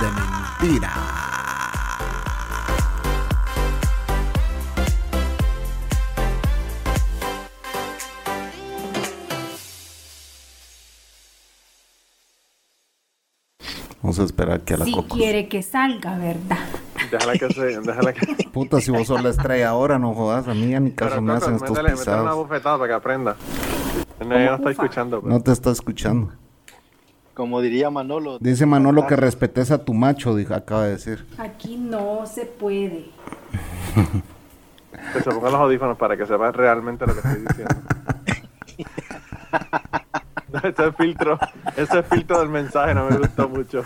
de Mentiras. Vamos a esperar que a la Si Cocos. quiere que salga, ¿verdad? Déjala que se, déjala que... Puta, si vos sos la estrella ahora, no jodas. A mí a mi caso Pero me hacen Coco, estos métele, métele una pisados. bofetada para que aprenda. No, no estoy Ufa. escuchando. pues. No te está escuchando. Como diría Manolo. Dice Manolo que respetes a tu macho, dijo, acaba de decir. Aquí no se puede. Que se pongan los audífonos para que sepan realmente lo que estoy diciendo. No, ese filtro, ese filtro del mensaje no me gustó mucho.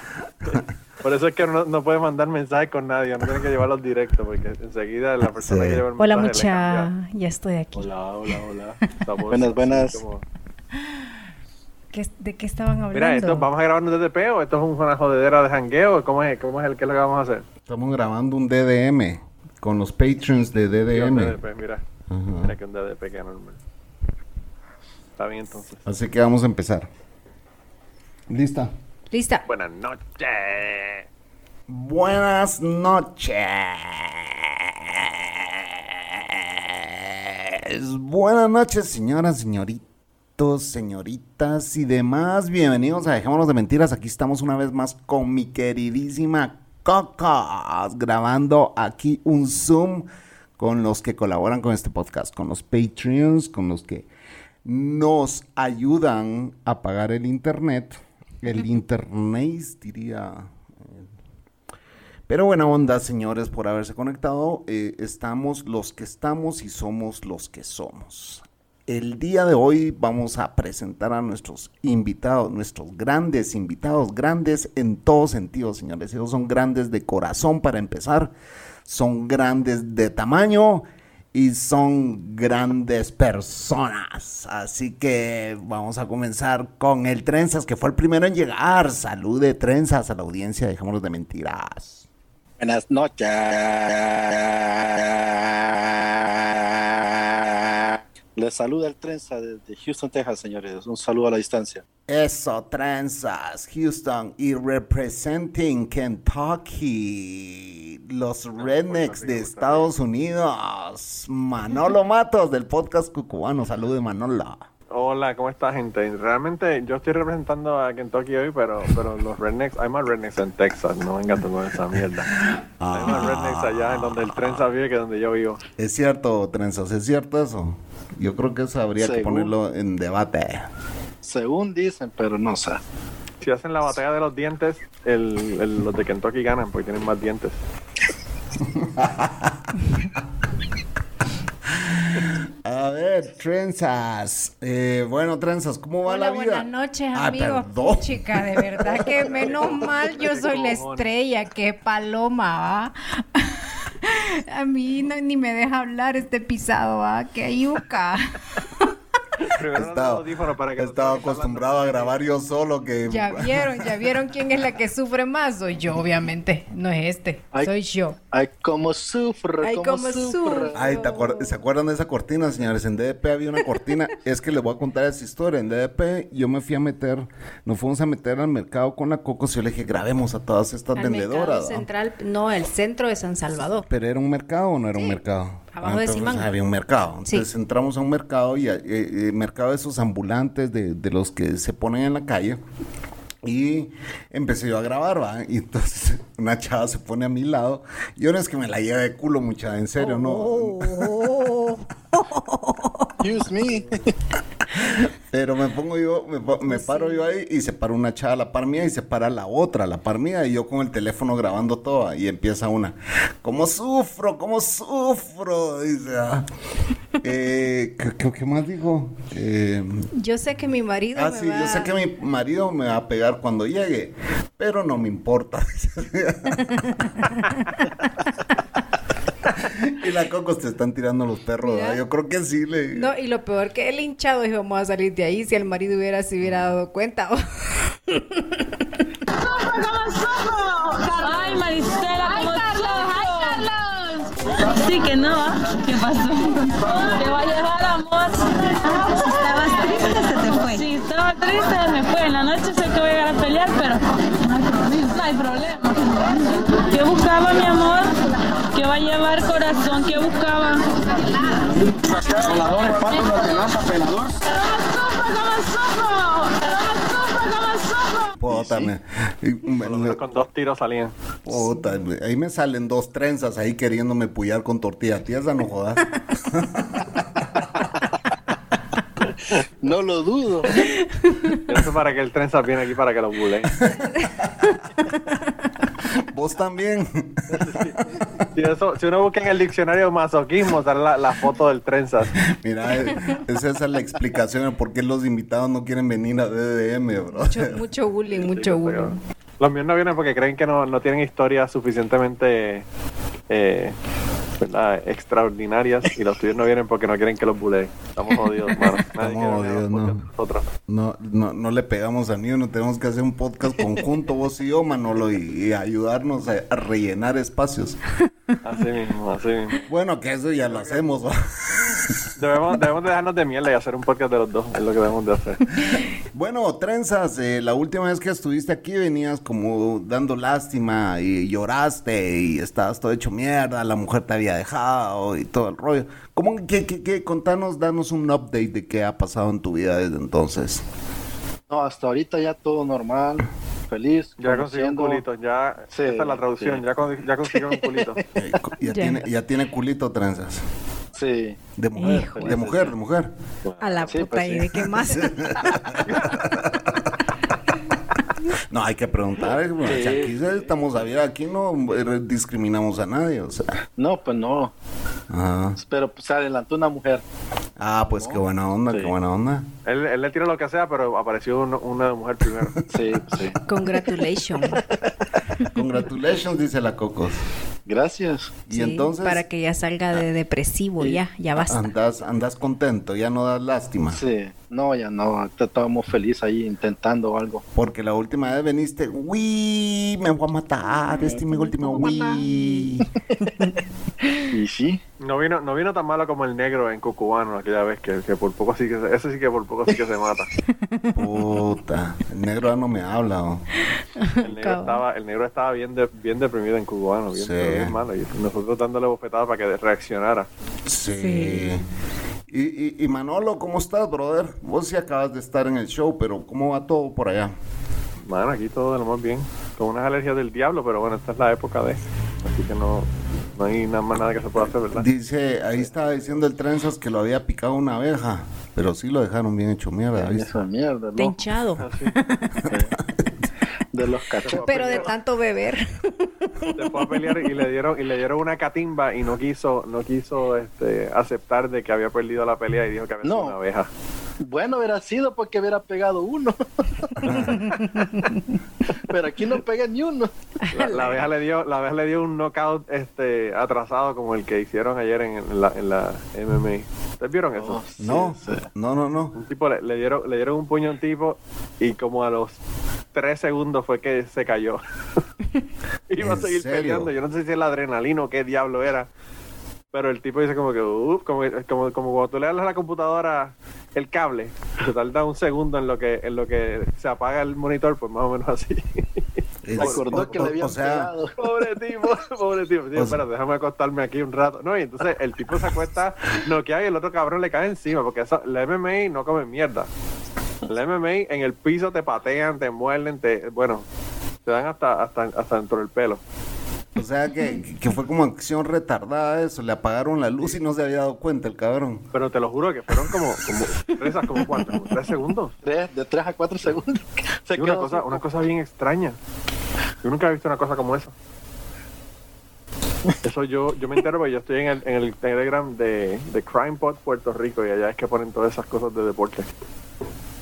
Por eso es que no, no puede mandar mensajes con nadie, no tiene que llevarlos directos, porque enseguida la persona Sí. que lleva el Hola mensaje cambia. mucha, ya estoy aquí. Hola, hola, hola. Estamos Buenas, buenas. como- ¿Qué- ¿De qué estaban hablando? Mira, esto, ¿vamos a grabar un DTP o esto es una jodedera de jangueo? ¿Cómo es, cómo es el que es lo que vamos a hacer? Estamos grabando un DDM con los patrons de Sí, DDM. DDP, mira. Mira que un DDP queda normal. Está bien entonces. Así que vamos a empezar. ¿Lista? Lista. Buenas noches. Buenas noches. Buenas noches, señoras, señoritos, señoritas y demás. Bienvenidos a Dejémonos de Mentiras. Aquí estamos una vez más con mi queridísima Cocos, grabando aquí un Zoom con los que colaboran con este podcast, con los Patreons, con los que nos ayudan a pagar el internet. El internet, diría pero buena onda, señores, por haberse conectado. Eh, estamos los que estamos y somos los que somos. El día de hoy vamos a presentar a nuestros invitados, nuestros grandes invitados, grandes en todo sentido, señores. Ellos son grandes de corazón para empezar, son grandes de tamaño y son grandes personas. Así que vamos a comenzar con el Trenzas, que fue el primero en llegar. Salud de Trenzas a la audiencia, dejémonos de mentiras. Buenas noches. Les saluda el Trenza desde Houston, Texas, señores. Un saludo a la distancia. Eso, Trenzas, Houston y representing Kentucky, los rednecks de Estados Unidos, Manolo Matos del podcast Cucubano. Salud de Manolo. Hola, ¿cómo está gente? Realmente yo estoy representando a Kentucky hoy, pero, pero los rednecks, hay más rednecks en Texas, no venga tú con esa mierda. Hay más rednecks allá en donde el trenza vive que donde yo vivo. Es cierto, Trenzas, es cierto eso. Yo creo que eso habría que ponerlo en debate. Según dicen, pero no sé. Si hacen la batalla de los dientes, el, el- los de Kentucky ganan porque tienen más dientes. A ver, Trenzas. Eh, bueno, Trenzas, ¿cómo va Hola, la vida? buenas noches, amigos. perdón. Chica, de verdad que menos mal yo soy la estrella, que paloma, ¿va? A mí no- ni me deja hablar este pisado, ¿va? Que yuca. Estaba, para que hablando. acostumbrado a grabar yo solo que... Ya vieron, ya vieron quién es la que sufre más. Soy yo, obviamente. No es este, Ay. soy yo. Ay, cómo sufro, Ay, cómo, cómo sufro. Ay, ¿te acuer- ¿se acuerdan de esa cortina, señores? En DDP había una cortina. es que les voy a contar esa historia. En DDP yo me fui a meter, nos fuimos a meter al mercado con la Cocos y yo le dije, grabemos a todas estas Al vendedoras. central, no, el centro de San Salvador. Pero era un mercado o no era un mercado. Abajo de entonces Simán. Había un mercado. Sí. Entonces entramos a un mercado y eh, eh, mercado de esos ambulantes de, de los que se ponen en la calle. Y empecé yo a grabar, ¿va? Y entonces una chava se pone a mi lado. Y ahora es que me la lleve de culo, mucha, en serio, ¿no? Oh. Excuse me. Pero me pongo yo, me, me paro yo ahí y se para una chava a la par mía y se para la otra a la par mía y yo con el teléfono grabando todo y empieza una, ¿cómo sufro? ¿Cómo sufro? Dice, ah. Eh, ¿qué, qué- qué más dijo? Eh, Yo sé que mi marido ah, me sí, va yo sé que mi marido me va a pegar cuando llegue, pero no me importa. y la Cocos te están tirando los perros. ¿verdad? Yo creo que sí le... No, y lo peor que el hinchado dijo, vamos a salir de ahí si el marido hubiera se hubiera dado cuenta. Ay, Maricela, ¿cómo Carlos! Sí que no, ¿ah? ¿qué pasó? Te va a llevar amor. ¿Estabas triste se te fue? Sí, estaba triste, me fue. En la noche sé que voy a llegar a pelear, pero no hay problema. ¿Qué buscaba mi amor? ¿Qué va a llevar corazón? ¿Qué buscaba? Lo que lanza pelador. Puta, me- y- me- menos con dos tiros salían. puta, me- ahí me salen dos trenzas ahí queriéndome puyar con tortilla tiesa, no jodas. No lo dudo. Eso para que el trenza viene aquí para que lo buleen. Vos también. Si, eso, si uno busca en el diccionario masoquismo, sale la, la foto del trenzas. Mira, eh, es esa la explicación de por qué los invitados no quieren venir a DDM, bro. mucho, mucho bullying, mucho bullying. Los míos no vienen porque creen que no, no tienen historias suficientemente eh, ¿verdad? extraordinarias y los tuyos no vienen porque no quieren que los buleen. Estamos jodidos, mano. Nadie Estamos jodidos, no. No, no, no le pegamos a uno, tenemos que hacer un podcast conjunto, vos y yo, Manolo, y, y ayudarnos a, a rellenar espacios. Así mismo, así mismo. Bueno, que eso ya lo hacemos, ¿va? Debemos, debemos de dejarnos de mierda y hacer un podcast de los dos. Es lo que debemos de hacer. Bueno, Trenzas, eh, la última vez que estuviste aquí venías como dando lástima y lloraste y estabas todo hecho mierda, la mujer te había dejado y todo el rollo. ¿Cómo que, que, que- contanos, danos un update de qué ha pasado en tu vida desde entonces? No, hasta ahorita ya todo normal, feliz. Ya consiguió un culito. Ya, Sí, esta es la traducción. sí. Ya, con- ya consiguió un culito. Eh, Ya. Tiene, ya tiene culito, Trenzas. Sí. De mujer, Híjole. de mujer, de mujer. A la Sí, puta, pues ¿y sí. de qué más? No, hay que preguntar. eh, bueno, Sí, si aquí estamos a ver, aquí no eh, discriminamos a nadie, o sea. No, pues no. Ajá. Pero pues se adelantó una mujer. Ah, pues qué buena onda, Sí. qué buena onda. Él, él le tiró lo que sea, pero apareció uno- una mujer primero. Sí, sí. Congratulations. Congratulations, dice la Cocos. Gracias. Y Sí, entonces Para que ya salga de depresivo, ya, ya basta. andas, andas contento, ya no das lástima. Sí. No, ya no. Estábamos felices ahí intentando algo. Porque la última vez veniste, uy, me voy a matar, este es mi último, uy. Y sí. No vino, no vino tan malo como el negro en Cucubano aquella vez, que, que por poco sí que se, ese sí que por poco sí que se mata. Puta, el negro ya no me habla. oh. El negro estaba, el negro estaba bien, de- bien deprimido en Cubano, bien, Sí. bien malo. Y nosotros dándole bofetadas para que reaccionara. Sí. Sí. Y, y, y Manolo, ¿cómo estás, brother? Vos sí acabas de estar en el show, pero ¿cómo va todo por allá? Mano, aquí todo de lo más bien. Con unas alergias del diablo, pero bueno, esta es la época de. Así que no, no hay nada más nada que se pueda hacer, ¿verdad? Dice, ahí estaba diciendo el Trenzas que lo había picado una abeja, pero sí lo dejaron bien hecho mierda, ¿viste? Esa mierda, Te ¿no? hinchado. De los cachorros. Pero de tanto beber. Se fue a pelear y le dieron y le dieron una catimba y no quiso no quiso este aceptar de que había perdido la pelea y dijo que había sido No. una abeja. Bueno, hubiera sido porque hubiera pegado uno. Pero aquí no pegué ni uno. La, la abeja le dio la abeja le dio un knockout este atrasado como el que hicieron ayer en, en la en la MMA. ¿Ustedes vieron eso? Oh, sí, No, sí. no, no, no. Un tipo le, le dieron le dieron un puño a un tipo y como a los tres segundos fue que se cayó. Iba a ¿En seguir serio? peleando. Yo no sé si es la adrenalina o qué diablo era. Pero el tipo dice como que, "Uf", como, como, como cuando tú le das a la computadora el cable, se tarda un segundo en lo que en lo que se apaga el monitor, pues más o menos así. Es- Recordó que o- le habían o sea, pegado. pobre tipo, pobre tipo. Sí, O sea- espérate, déjame acostarme aquí un rato. No, y entonces el tipo se acuesta noqueado y el otro cabrón le cae encima, porque eso, la MMA no come mierda. La MMA en el piso te patean, te muerden, te, bueno, te dan hasta, hasta, hasta dentro del pelo. O sea que, que fue como acción retardada eso, le apagaron la luz y no se había dado cuenta el cabrón. Pero te lo juro que fueron como, como presas, como cuánto, como tres segundos. Tres, de 3 a 4 segundos. Se Y una cosa, así. una cosa bien extraña. Yo nunca he visto una cosa como esa. Eso yo, yo me entero porque yo estoy en el, en el Telegram de, de CrimePod Puerto Rico y allá es que ponen todas esas cosas de deporte.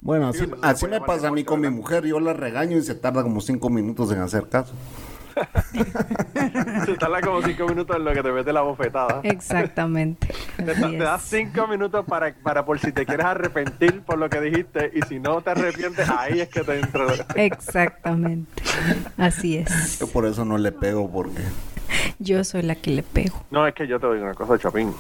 Bueno, así, Sí, así me pasa a mí con mi mujer. Yo la regaño y se tarda como cinco minutos en hacer caso. Se tarda como cinco minutos en lo que te mete la bofetada. Exactamente. Te, das cinco minutos para, para por si te quieres arrepentir por lo que dijiste y si no te arrepientes, ahí es que te entra. Exactamente. Así es. Yo por eso no le pego porque... Yo soy la que le pego. No, es que yo te doy una cosa, Chapín.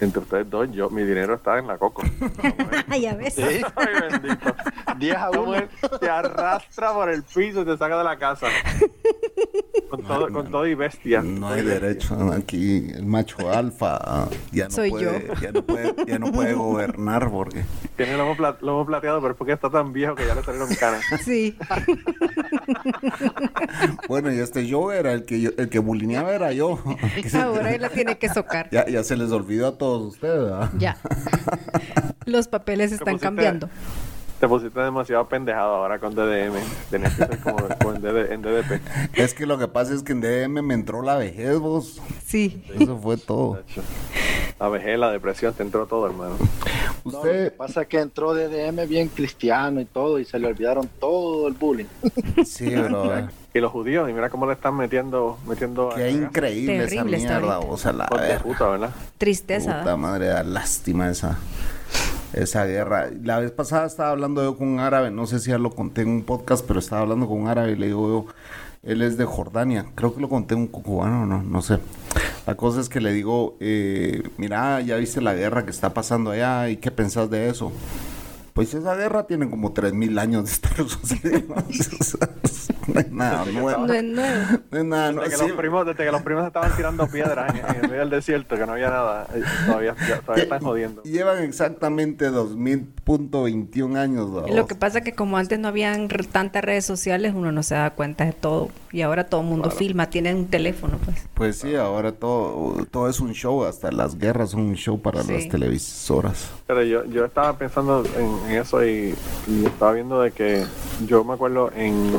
Entre ustedes dos, yo, mi dinero está en la coco. ya ves. Sí, Ay, bendito. 10 a La 1. mujer te arrastra por el piso y te saca de la casa. Con todo, con todo y bestia. No hay derecho. Aquí el macho alfa ya no, Soy puede, yo. Ya, no puede, ya no puede gobernar porque... Tiene lomo, pla- lomo plateado, pero es porque está tan viejo que ya le salieron canas. Sí. Bueno, y este yo era el que yo, el que bulineaba era yo. Ahora él la tiene que socar. ya, ya se les olvidó a todos ustedes, ¿verdad? Ya. Los papeles están pusiste- cambiando. Te pusiste demasiado pendejado ahora con DDM. Tenías que ser como, como en, DD en DDP. Es que lo que pasa es que en DM me entró la vejez, vos. Sí. Eso fue todo. La vejez, la depresión, te entró todo, hermano. No, lo que Usted, pasa es que entró DDM bien cristiano y todo y se le olvidaron todo el bullying. sí, bro. Y los judíos, y mira cómo le están metiendo, metiendo a Qué increíble esa mierda, o sea, la puta, ¿verdad? Tristeza. Puta madre, da lástima esa, esa guerra. La vez pasada estaba hablando yo con un árabe, no sé si ya lo conté en un podcast, pero estaba hablando con un árabe y le digo yo, él es de Jordania, creo que lo conté en un cubano, no, no sé. La cosa es que le digo, eh, mira, ya viste la guerra que está pasando allá y qué pensás de eso. Pues esa guerra tiene como 3.000 años de estar sucediendo. No es nada nuevo. No es nuevo. No es nada Desde, que Sí, los primos, desde que los primos estaban tirando piedras en, en el medio del desierto, que no había nada, eh, todavía, todavía están jodiendo. Llevan exactamente 2000.21 años. Lo que pasa es que como antes no habían re- tantas redes sociales, uno no se da cuenta de todo. Y ahora todo el mundo filma, tienen un teléfono, pues. Pues sí, ahora todo, todo es un show, hasta las guerras son un show para Sí. las televisoras. Pero yo, yo estaba pensando en, en eso y, y estaba viendo de que yo me acuerdo en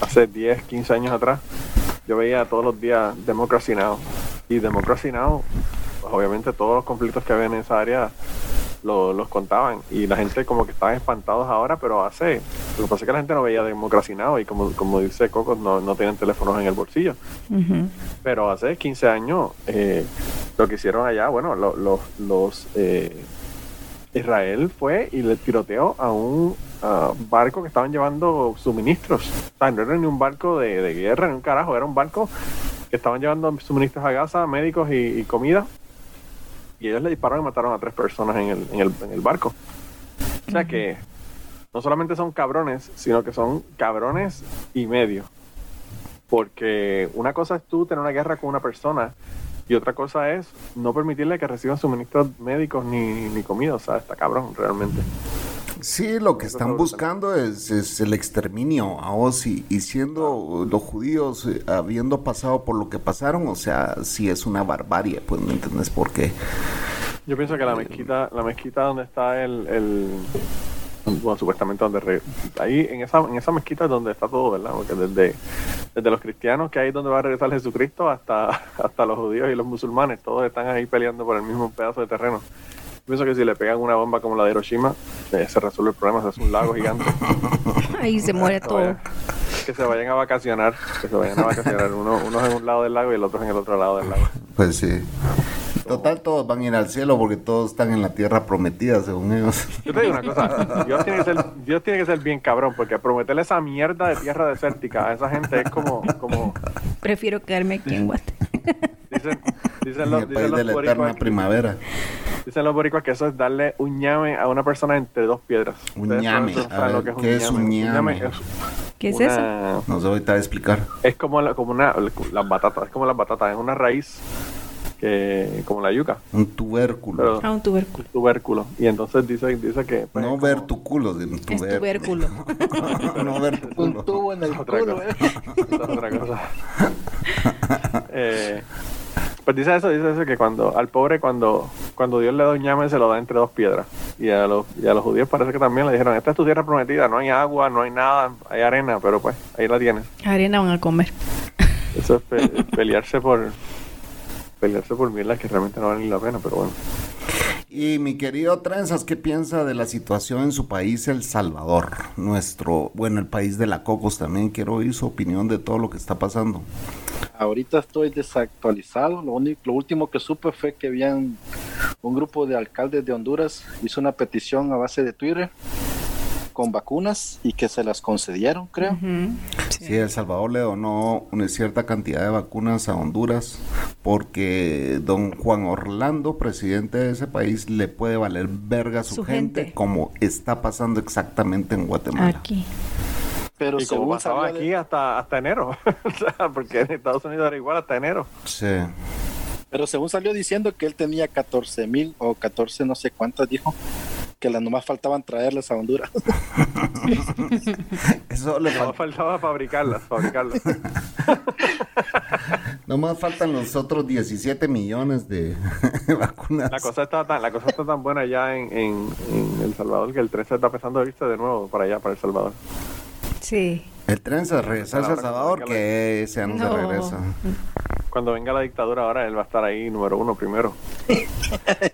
hace 10, 15 años atrás, yo veía todos los días Democracy Now! Y Democracy Now! pues, obviamente todos los conflictos que había en esa área lo- los contaban y la gente como que estaban espantados ahora, pero hace, lo que pasa es que la gente no veía Democracy Now! y como, como dice Coco, no, no tienen teléfonos en el bolsillo. Pero hace 15 años, eh, lo que hicieron allá, bueno, lo- lo- los eh, Israel fue y le tiroteó a un barco que estaban llevando suministros. O sea, no era ni un barco de, de guerra, ni un carajo, era un barco que estaban llevando suministros a Gaza, médicos y, y comida. Y ellos le dispararon y mataron a tres personas en el, en el, en el barco. O sea que no solamente son cabrones, sino que son cabrones y medio. Porque una cosa es tú tener una guerra con una persona y otra cosa es no permitirle que reciban suministros médicos ni, ni comida. O sea, está cabrón realmente. Sí, lo que están buscando es, es el exterminio a vos y, siendo los judíos, eh, habiendo pasado por lo que pasaron, o sea, sí es una barbarie, pues no entendés por qué. Yo pienso que la mezquita, la mezquita donde está el, el bueno, supuestamente donde re- ahí en esa, en esa mezquita es donde está todo, ¿verdad? Porque desde, desde los cristianos que ahí es donde va a regresar Jesucristo hasta, hasta los judíos y los musulmanes, todos están ahí peleando por el mismo pedazo de terreno. Yo pienso que si le pegan una bomba como la de Hiroshima, eh, se resuelve el problema, se hace un lago gigante. Ahí se muere Que todo. vayan- Que se vayan a vacacionar, que se vayan a vacacionar, uno, unos en un lado del lago y el otro en el otro lado del lago. Pues sí. Total, todos van a ir al cielo porque todos están en la tierra prometida, según ellos. Yo te digo una cosa, Dios tiene que ser, Dios tiene que ser bien cabrón, porque prometerle esa mierda de tierra desértica a esa gente es como, como Prefiero quedarme aquí en Guate. dicen, dicen En los, dicen los de la primavera. dicen los boricuas que eso es darle un ñame a una persona entre dos piedras. Un ñame, saben a ver, ¿qué es un ñame? es ¿Qué es una- eso? No sé, ahorita voy a explicar. Es como, la, como una, las batatas, es como las batatas, es una raíz que como la yuca, Un tubérculo. pero Ah, un tubérculo. un tubérculo. Y entonces dice, dice que... pues, no ver tu culo, sino Es tubérculo. tubérculo. no ver tu Un culo. tubo en el Otra culo, cosa. ¿eh? Esa es otra cosa. Eh, pues dice eso, dice eso que cuando al pobre cuando cuando Dios le da un ñame se lo da entre dos piedras y a los y a los judíos parece que también le dijeron esta es tu tierra prometida, no hay agua, no hay nada, hay arena, pero pues ahí la tienes. Arena van a comer. Eso es pe- pelearse por pelearse por mierdas que realmente no valen la pena, pero bueno. Y mi querido Trenzas, ¿qué piensa de la situación en su país, El Salvador? Nuestro, bueno, el país de la Cocos también. Quiero oír su opinión de todo lo que está pasando. Ahorita estoy desactualizado. Lo, único, lo último que supe fue que habían un grupo de alcaldes de Honduras hizo una petición a base de Twitter con vacunas y que se las concedieron, creo. Sí, El Salvador le donó una cierta cantidad de vacunas a Honduras porque don Juan Orlando, presidente de ese país, le puede valer verga a su, Su gente, gente. como está pasando exactamente en Guatemala. Aquí. Pero Y como según pasaba de- aquí hasta, hasta enero. porque en Estados Unidos era igual hasta enero. Sí. Pero según salió diciendo que él tenía 14 mil o 14 no sé cuántas, dijo, que las nomás faltaban traerlas a Honduras. Eso le No falta. faltaba fabricarlas, fabricarlas. Nomás faltan los otros 17 millones de vacunas. La cosa está tan, la cosa está tan buena ya en, en, en El Salvador que el 13 está empezando a irse de nuevo para allá, para El Salvador. Sí. El tren se regresarse a El Salvador, que se no. No. regresa. Cuando venga la dictadura ahora, él va a estar ahí número uno primero.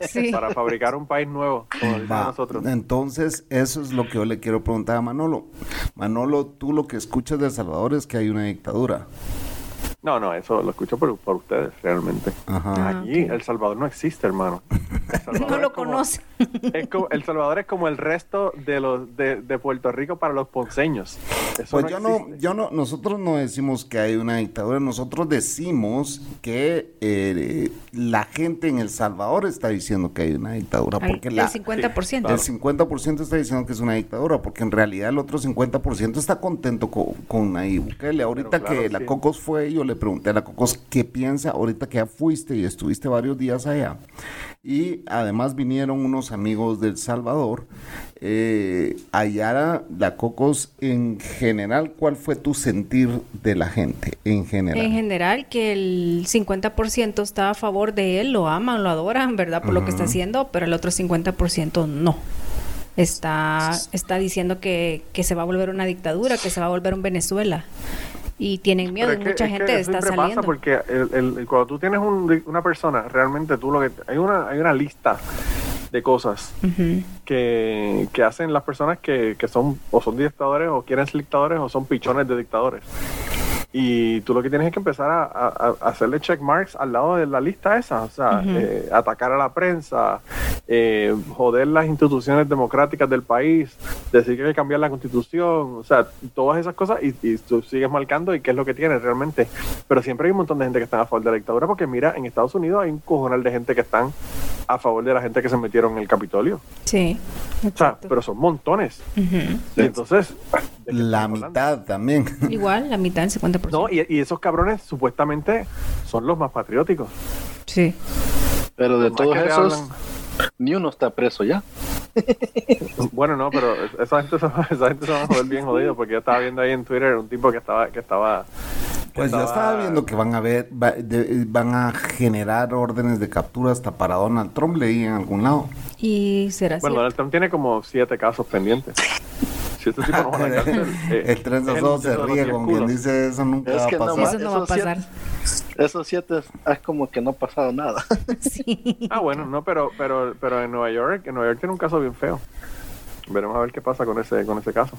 Sí. Para fabricar un país nuevo, como Va, nosotros. Entonces, eso es lo que yo le quiero preguntar a Manolo. Manolo, tú lo que escuchas de El Salvador es que hay una dictadura. No, no, eso lo escucho por, por ustedes, realmente. Ajá. Ah, Aquí ok. El Salvador no existe, hermano. El Salvador No es lo como- conoce. es como- el Salvador es como el resto de los de, de Puerto Rico para los ponceños. Eso Pues no yo no, yo no, nosotros no decimos que hay una dictadura, nosotros decimos que eh, la gente en El Salvador está diciendo que hay una dictadura, porque el la, 50%. el 50% está diciendo que es una dictadura, porque en realidad el otro 50% está contento con, con Nayib Bukele. Ahorita claro, que la. Cocos fue, yo le pregunté a la Cocos qué piensa, ahorita que ya fuiste y estuviste varios días allá. Y además vinieron unos amigos del Salvador. Eh, allá, la Cocos, en general, ¿cuál fue tu sentir de la gente? En general. En general, que el 50% está a favor de él, lo aman, lo adoran, ¿verdad? Por lo que está haciendo, pero el otro 50% no. Está, está diciendo que, que se va a volver una dictadura, que se va a volver un Venezuela. Y tienen miedo, y que- mucha es que gente eso está saliendo. pasa porque el- el- el- cuando tú tienes un- una persona, realmente tú lo que... Hay una, hay una lista de cosas que, que hacen las personas que, que son o son dictadores o quieren ser dictadores o son pichones de dictadores. Y tú lo que tienes es que empezar a, a- a hacerle check marks al lado de la lista esa, o sea, eh, atacar a la prensa, eh, joder las instituciones democráticas del país, decir que hay que cambiar la constitución, o sea, todas esas cosas y, y tú sigues marcando y qué es lo que tienes realmente. Pero siempre hay un montón de gente que está a favor de la dictadura porque mira, en Estados Unidos hay un cojonal de gente que están a favor de la gente que se metieron en el Capitolio. Sí. O sea, pero son montones. Entonces, ¿de qué La hablando? mitad también. Igual, la mitad, el 50%. No, y, y esos cabrones supuestamente son los más patrióticos. Sí. Pero de todos esos, hablan- ni uno está preso ya. Bueno, no, pero esa gente, se va- esa gente se va a joder bien jodido porque yo estaba viendo ahí en Twitter un tipo que estaba que estaba Pues yo estaba viendo que van a ver, va- de- van a generar órdenes de captura hasta para Donald Trump, leí en algún lado. Y será Bueno, cierto. Donald Trump tiene como siete casos pendientes. Si este tipo no va a la cárcel, eh, el tren es solo se ríe con quien dice eso nunca Es va a que no pasar. más- Eso no va a esos siete- pasar. Esos siete es como que no ha pasado nada. Sí. Ah, bueno, no, pero pero pero en Nueva York, en Nueva York tiene un caso bien feo. Veremos a ver qué pasa con ese con ese caso.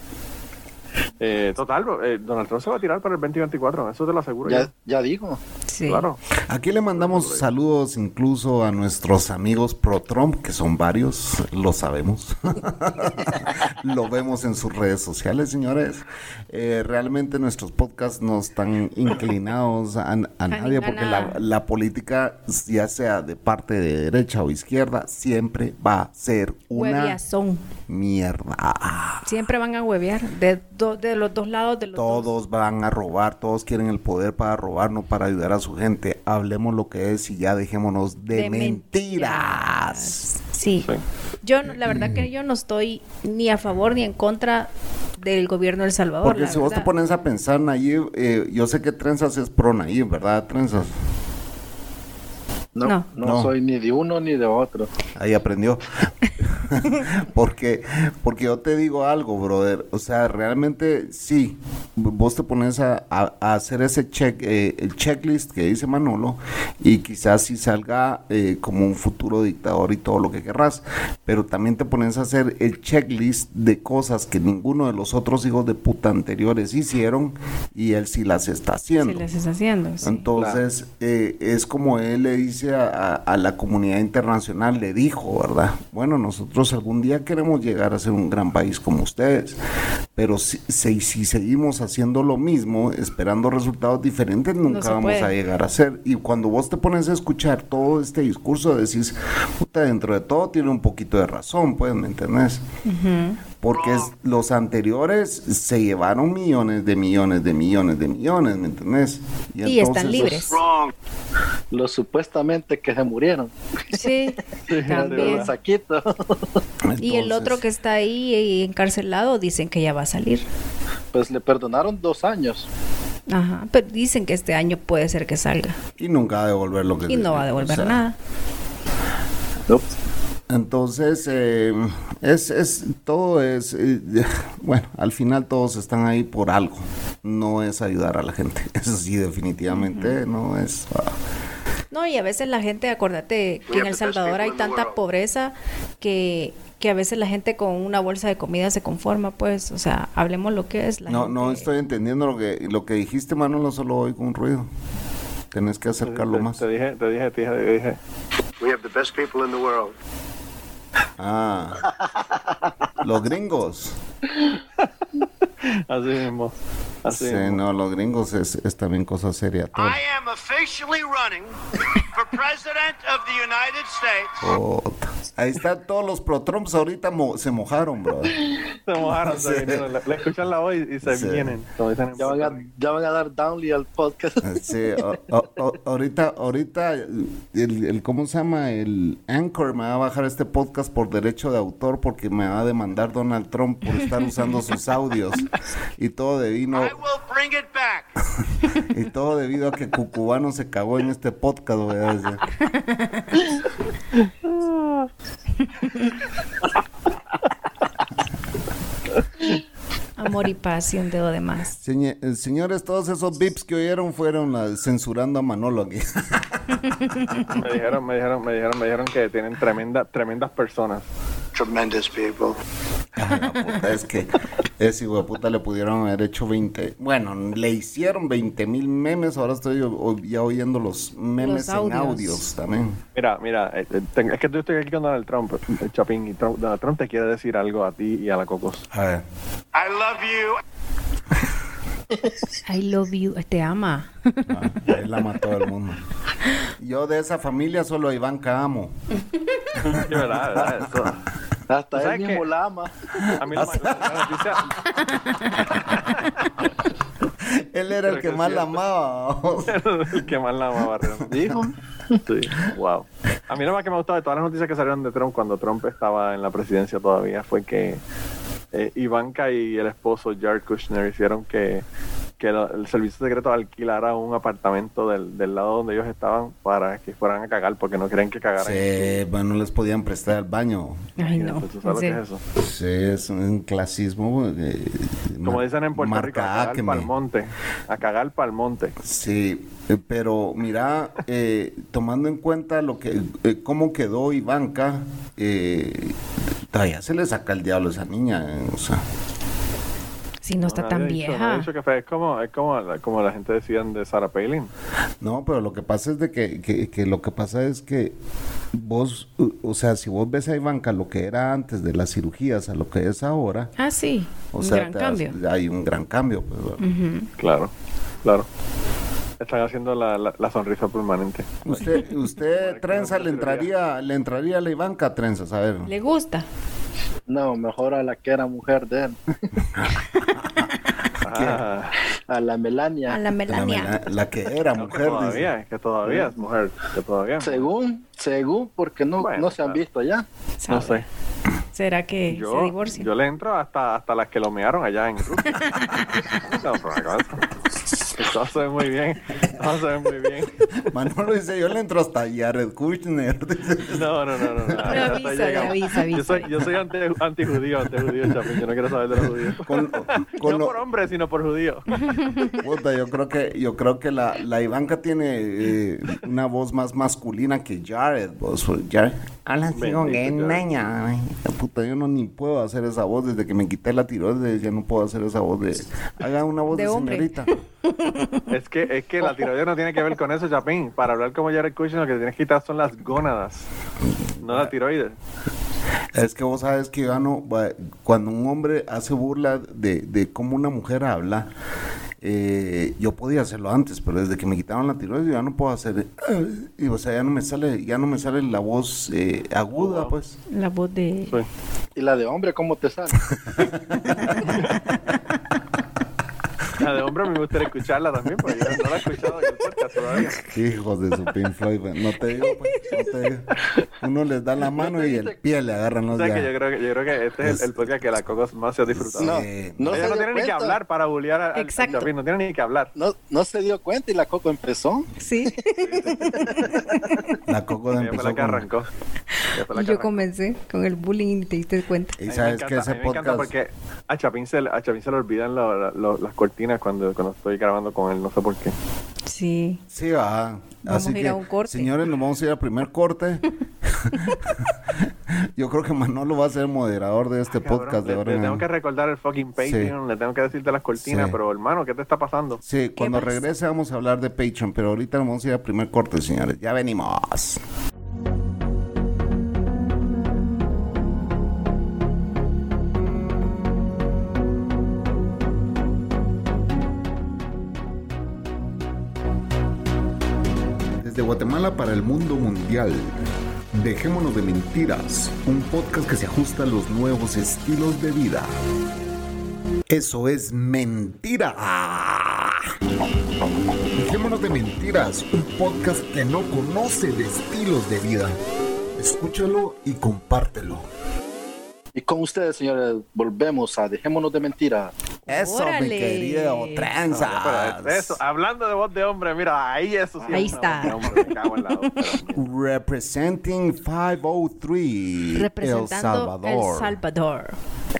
Eh, total, eh, Donald Trump se va a tirar para el 2024, eso te lo aseguro. ya, ya digo. Sí. Claro. Aquí le mandamos saludos incluso a nuestros amigos pro Trump, que son varios, lo sabemos. lo vemos en sus redes sociales, señores. Eh, realmente nuestros podcasts no están inclinados a, a nadie, porque la política, ya sea de parte de derecha o izquierda, siempre va a ser una Hueviazón. mierda. Siempre van a huevear. De, do- de los dos lados de los dos. Todos van a robar, todos quieren el poder para robar, no para ayudar a su gente. Hablemos lo que es y ya dejémonos de, De mentiras. Sí. Sí. Yo, no- la verdad que yo no estoy ni a favor ni en contra del gobierno de El Salvador. Porque la si vos te pones a pensar, Nayib, eh, yo sé que Trenzas es pro Nayib, ¿verdad, Trenzas? No, No. soy ni de uno ni de otro. Ahí aprendió. porque, porque yo te digo algo, brother. O sea, realmente sí, vos te pones a, a- a hacer ese check, eh, el checklist que dice Manolo y quizás si salga eh, como un futuro dictador y todo lo que querrás, pero también te pones a hacer el checklist de cosas que ninguno de los otros hijos de puta anteriores hicieron y él sí las está haciendo. Si les está haciendo. sí. Entonces, eh, es como él le dice a la comunidad internacional, le dijo, ¿verdad? Bueno, nosotros algún día queremos llegar a ser un gran país como ustedes, pero si, si, si seguimos haciendo lo mismo, esperando resultados diferentes, nunca vamos puede. a llegar a ser. Y cuando vos te pones a escuchar todo este discurso, decís, puta, dentro de todo tiene un poquito de razón, pues, ¿me entendés? Porque es- los anteriores se llevaron millones de millones de millones de millones, ¿me entendés? Y están entonces- libres. Los supuestamente que se murieron. Sí, también. El saquito. Y el otro que está ahí encarcelado dicen que ya va a salir. Pues le perdonaron dos años. Ajá, pero dicen que este año puede ser que salga. Y nunca va a devolver lo que Y no va a o devolver sea, nada. No, Entonces, eh, es, es, todo es, eh, bueno, al final todos están ahí por algo. No es ayudar a la gente. Eso sí, definitivamente no es. ah, No, y a veces la gente, acuérdate que en El Salvador hay tanta pobreza que, que a veces la gente con una bolsa de comida se conforma, pues, o sea, hablemos lo que es. La no, no gente- estoy entendiendo lo que, lo que dijiste, Manolo, solo oigo un ruido. Tenés que acercarlo te, más. te dije, te dije, te dije. We have the best people in the world. Ah, los gringos. Así mismo. Así Sí, no, los gringos es, es también cosa seria. todo. I am officially running for President of the United States. Puta. Ahí están todos los pro-Trumps ahorita mo- se mojaron, bro. Se mojaron, se Sí. vinieron. Le, le escuchan la voz y, se Sí. vienen. dicen ya, van a, ya van a dar downly al podcast. Sí, o- o- o- ahorita, ahorita, el, el- ¿cómo se llama? El Anchor me va a bajar este podcast por derecho de autor porque me va a demandar Donald Trump por estar usando sus audios y todo debido, I will bring it back. y todo debido a que Cucubano se cagó en este podcast, decir. Amor y paz y un dedo de más. Señe- eh, señores, todos esos bips que oyeron fueron la- censurando a Manolo aquí. Me dijeron, me dijeron, me dijeron, me dijeron que tienen tremenda, tremendas personas. Tremendous people. Ay, la puta, es que ese hijo de puta le pudieron haber hecho 20. Bueno, le hicieron 20 mil memes. Ahora estoy o- ya oyendo los memes Los en audios. audios también. Mira, mira, eh, eh, es que yo estoy aquí con Donald Trump, eh, Chapín, y Trump- Donald Trump te quiere decir algo a ti y a la Cocos. A ver. I love you. I love you. Te ama. Ah, él ama a todo el mundo. Yo de esa familia solo a Ivanka amo. Sí, verdad, verdad, eso. Hasta ¿Sabes él mismo la ama. A mí no me la noticia, Él era el que que más la amaba. el que más la amaba realmente. Dijo. Sí, wow. A mí lo más que me gustó de todas las noticias que salieron de Trump cuando Trump estaba en la presidencia todavía fue que eh, Ivanka y el esposo Jared Kushner hicieron que, que lo- el servicio secreto alquilara un apartamento del, del lado donde ellos estaban para que fueran a cagar porque no querían que cagaran. Sí, bueno, no les podían prestar el baño. Ay, no. ¿Tú sabes lo que Sí. es eso? Sí, es un clasismo. eh, Como dicen en Puerto Rico, a cagar para el monte. A cagar para el monte. Sí, eh, pero mira, eh, tomando en cuenta lo que, eh, cómo quedó Ivanka, eh, todavía se le saca el diablo a esa niña, eh, o sea. Si no está No, tan dicho- no vieja. había dicho que fue- es como, es como, la, como la gente decían de Sarah Palin. No, pero lo que pasa es de que, que, que lo que pasa es que vos, uh, o sea, si vos ves a Ivanka lo que era antes de las cirugías a lo que es ahora, Ah, sí. o un sea, gran cambio. hay un gran cambio. pues. Claro, claro. Están haciendo la, la, la sonrisa permanente. Usted, usted trenza, le entraría, le entraría a la Ivanka trenzas, a ver. ¿Le gusta? No, mejor a la que era mujer de él. Ah, A la Melania. A la La, Melania. mela- la que era que mujer, dice. todavía, es que todavía es mujer. Que todavía. Según, según, porque no, Bueno, no se han claro. visto ya. No ¿Sabe? sé. ¿Será que se Yo, divorcia? yo le entro hasta, hasta las que lo mearon allá en Rusia. No. Todo se ve muy bien. Todo se ve muy bien. Manolo dice, yo le entro hasta Jared Kushner. No, no, no, no. no. Avisa, avisa, avisa. Yo soy, yo soy anti, antijudío, antijudío, Chapín. Yo no quiero saber de los judíos. Con, con no lo- por hombres, sino por judíos. puta, yo creo que, yo creo que la, la Ivanka tiene eh, una voz más masculina que Jared. Vos, Jared. Habla así con. Ay, puta, yo no ni puedo hacer esa voz desde que me quité la tiroides. Ya no puedo hacer esa voz de. Haga una voz de, señorita. Es que, es que la tiroides no tiene que ver con eso, Chapín. Para hablar como Jared Kushner, lo que tienes que quitar son las gónadas, no la tiroides. Es que vos sabes que ya no, va- cuando un hombre hace burla de, de cómo una mujer habla, eh, yo podía hacerlo antes, pero desde que me quitaron la tiroides yo ya no puedo hacer, eh, y, o sea, ya no me sale, ya no me sale la voz eh, aguda, pues. La voz de... Sí. ¿Y la de hombre cómo te sale? La de hombre me gustaría escucharla también, porque yo no la he escuchado en el podcast todavía. Hijos de su Pink Floyd, pues, no te digo, pues, no te digo. Uno les da la mano y el pie le agarran O los sea que yo creo que, yo creo que este es el, el podcast que la Coco más se ha disfrutado. No, Sí. no Ella se no tiene ni que cuenta. hablar para bullear al, Exacto. No tiene ni que hablar. No, no se dio cuenta y la Coco empezó. Sí, La coco de Ella fue empezó la que con... arrancó. Fue la que yo arrancó. comencé con el bullying y te diste cuenta. Y sabes que ese podcast... porque a Chapín se, le- a Chapín se le olvidan lo- lo- las cortinas cuando, cuando estoy grabando con él, no sé por qué. Sí. Sí, va. Vamos Así a ir que, a un corte. señores, nos vamos a ir al primer corte. Yo creo que Manolo va a ser moderador de este Ah, Cabrón, podcast de ahora le en tengo que recordar el fucking Patreon, le tengo que decirte las cortinas, Sí. pero hermano, ¿qué te está pasando? Sí, cuando pasa? regrese vamos a hablar de Patreon, pero ahorita nos vamos a ir al primer corte, señores. Ya venimos. Guatemala para el mundo mundial. Dejémonos de mentiras, un podcast que se ajusta a los nuevos estilos de vida. Eso es mentira. Dejémonos de mentiras, un podcast que no conoce de estilos de vida. Escúchalo y compártelo. Y con ustedes, señores, volvemos a Dejémonos de Mentira. Eso, mi Órale. querido tranza. Pero eso, hablando de voz de hombre, mira, ahí eso sí. Ahí es está. hombre. Representing 503 Representando El Salvador. El Salvador.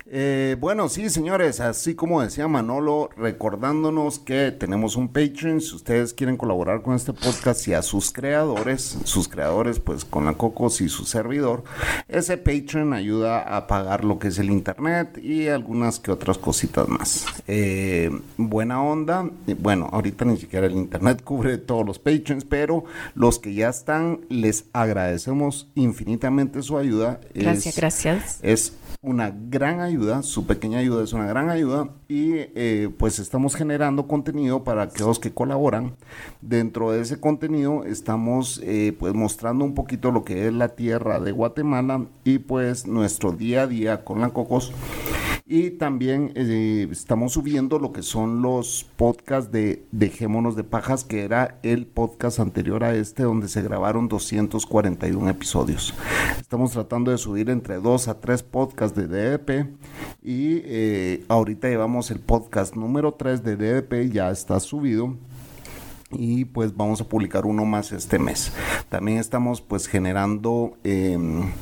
Eh, bueno, sí, señores, así como decía Manolo, recordándonos que tenemos un Patreon, si ustedes quieren colaborar con este podcast y a sus creadores, sus creadores, pues con la Cocos y su servidor, ese Patreon ayuda a pagar lo que es el internet y algunas que otras cositas más. Eh, buena onda, bueno, ahorita ni siquiera el internet cubre todos los Patreons, pero los que ya están, les agradecemos infinitamente su ayuda. Gracias, Es- gracias. es una gran ayuda, su pequeña ayuda es una gran ayuda y eh, pues estamos generando contenido para aquellos que colaboran. Dentro de ese contenido estamos eh, pues mostrando un poquito lo que es la tierra de Guatemala y pues nuestro día a día con la Cocos. Y también eh, estamos subiendo lo que son los podcasts de Dejémonos de Pajas, que era el podcast anterior a este, donde se grabaron 241 episodios. Estamos tratando de subir entre dos a tres podcasts de DDP y eh, ahorita llevamos el podcast número 3 de DDP, ya está subido y pues vamos a publicar uno más este mes. También estamos pues generando... em,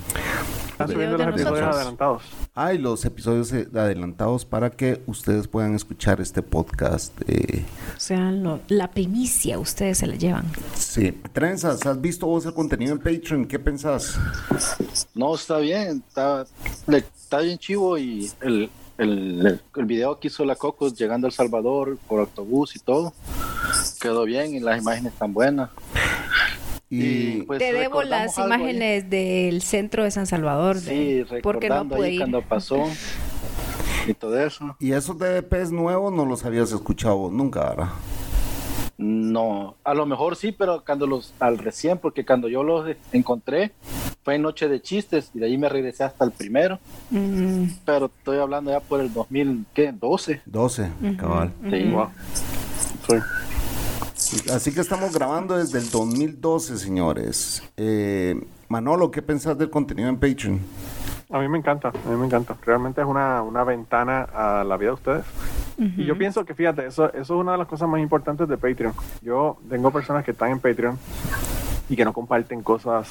Están subiendo los episodios nosotros. adelantados. hay los episodios adelantados para que ustedes puedan escuchar este podcast. eh, O sea, lo- la primicia ustedes se la llevan. sí. Trenzas, ¿has visto vos el contenido en Patreon? ¿Qué pensás? No, está bien, está, está bien chivo y el, el, el video que hizo la Cocos llegando a El Salvador por autobús y todo, quedó bien y las imágenes están buenas. Y, pues, Te debo las ahí. imágenes del centro de San Salvador. Sí, de- porque no recordando pude ahí ir. cuando pasó y todo eso. y esos DDPs nuevos no los habías escuchado vos nunca, ¿verdad? No, a lo mejor sí, pero cuando los al recién, porque cuando yo los encontré fue en Noche de Chistes y de ahí me regresé hasta el primero, Mm, pero estoy hablando ya por el 2012. 12, cabal. Sí. Wow. Sí. Así que estamos grabando desde el 2012, señores. Eh, Manolo, ¿qué pensás del contenido en Patreon? A mí me encanta, a mí me encanta. Realmente es una, una ventana a la vida de ustedes. Y yo pienso que, fíjate, eso, eso es una de las cosas más importantes de Patreon. Yo tengo personas que están en Patreon y que no comparten cosas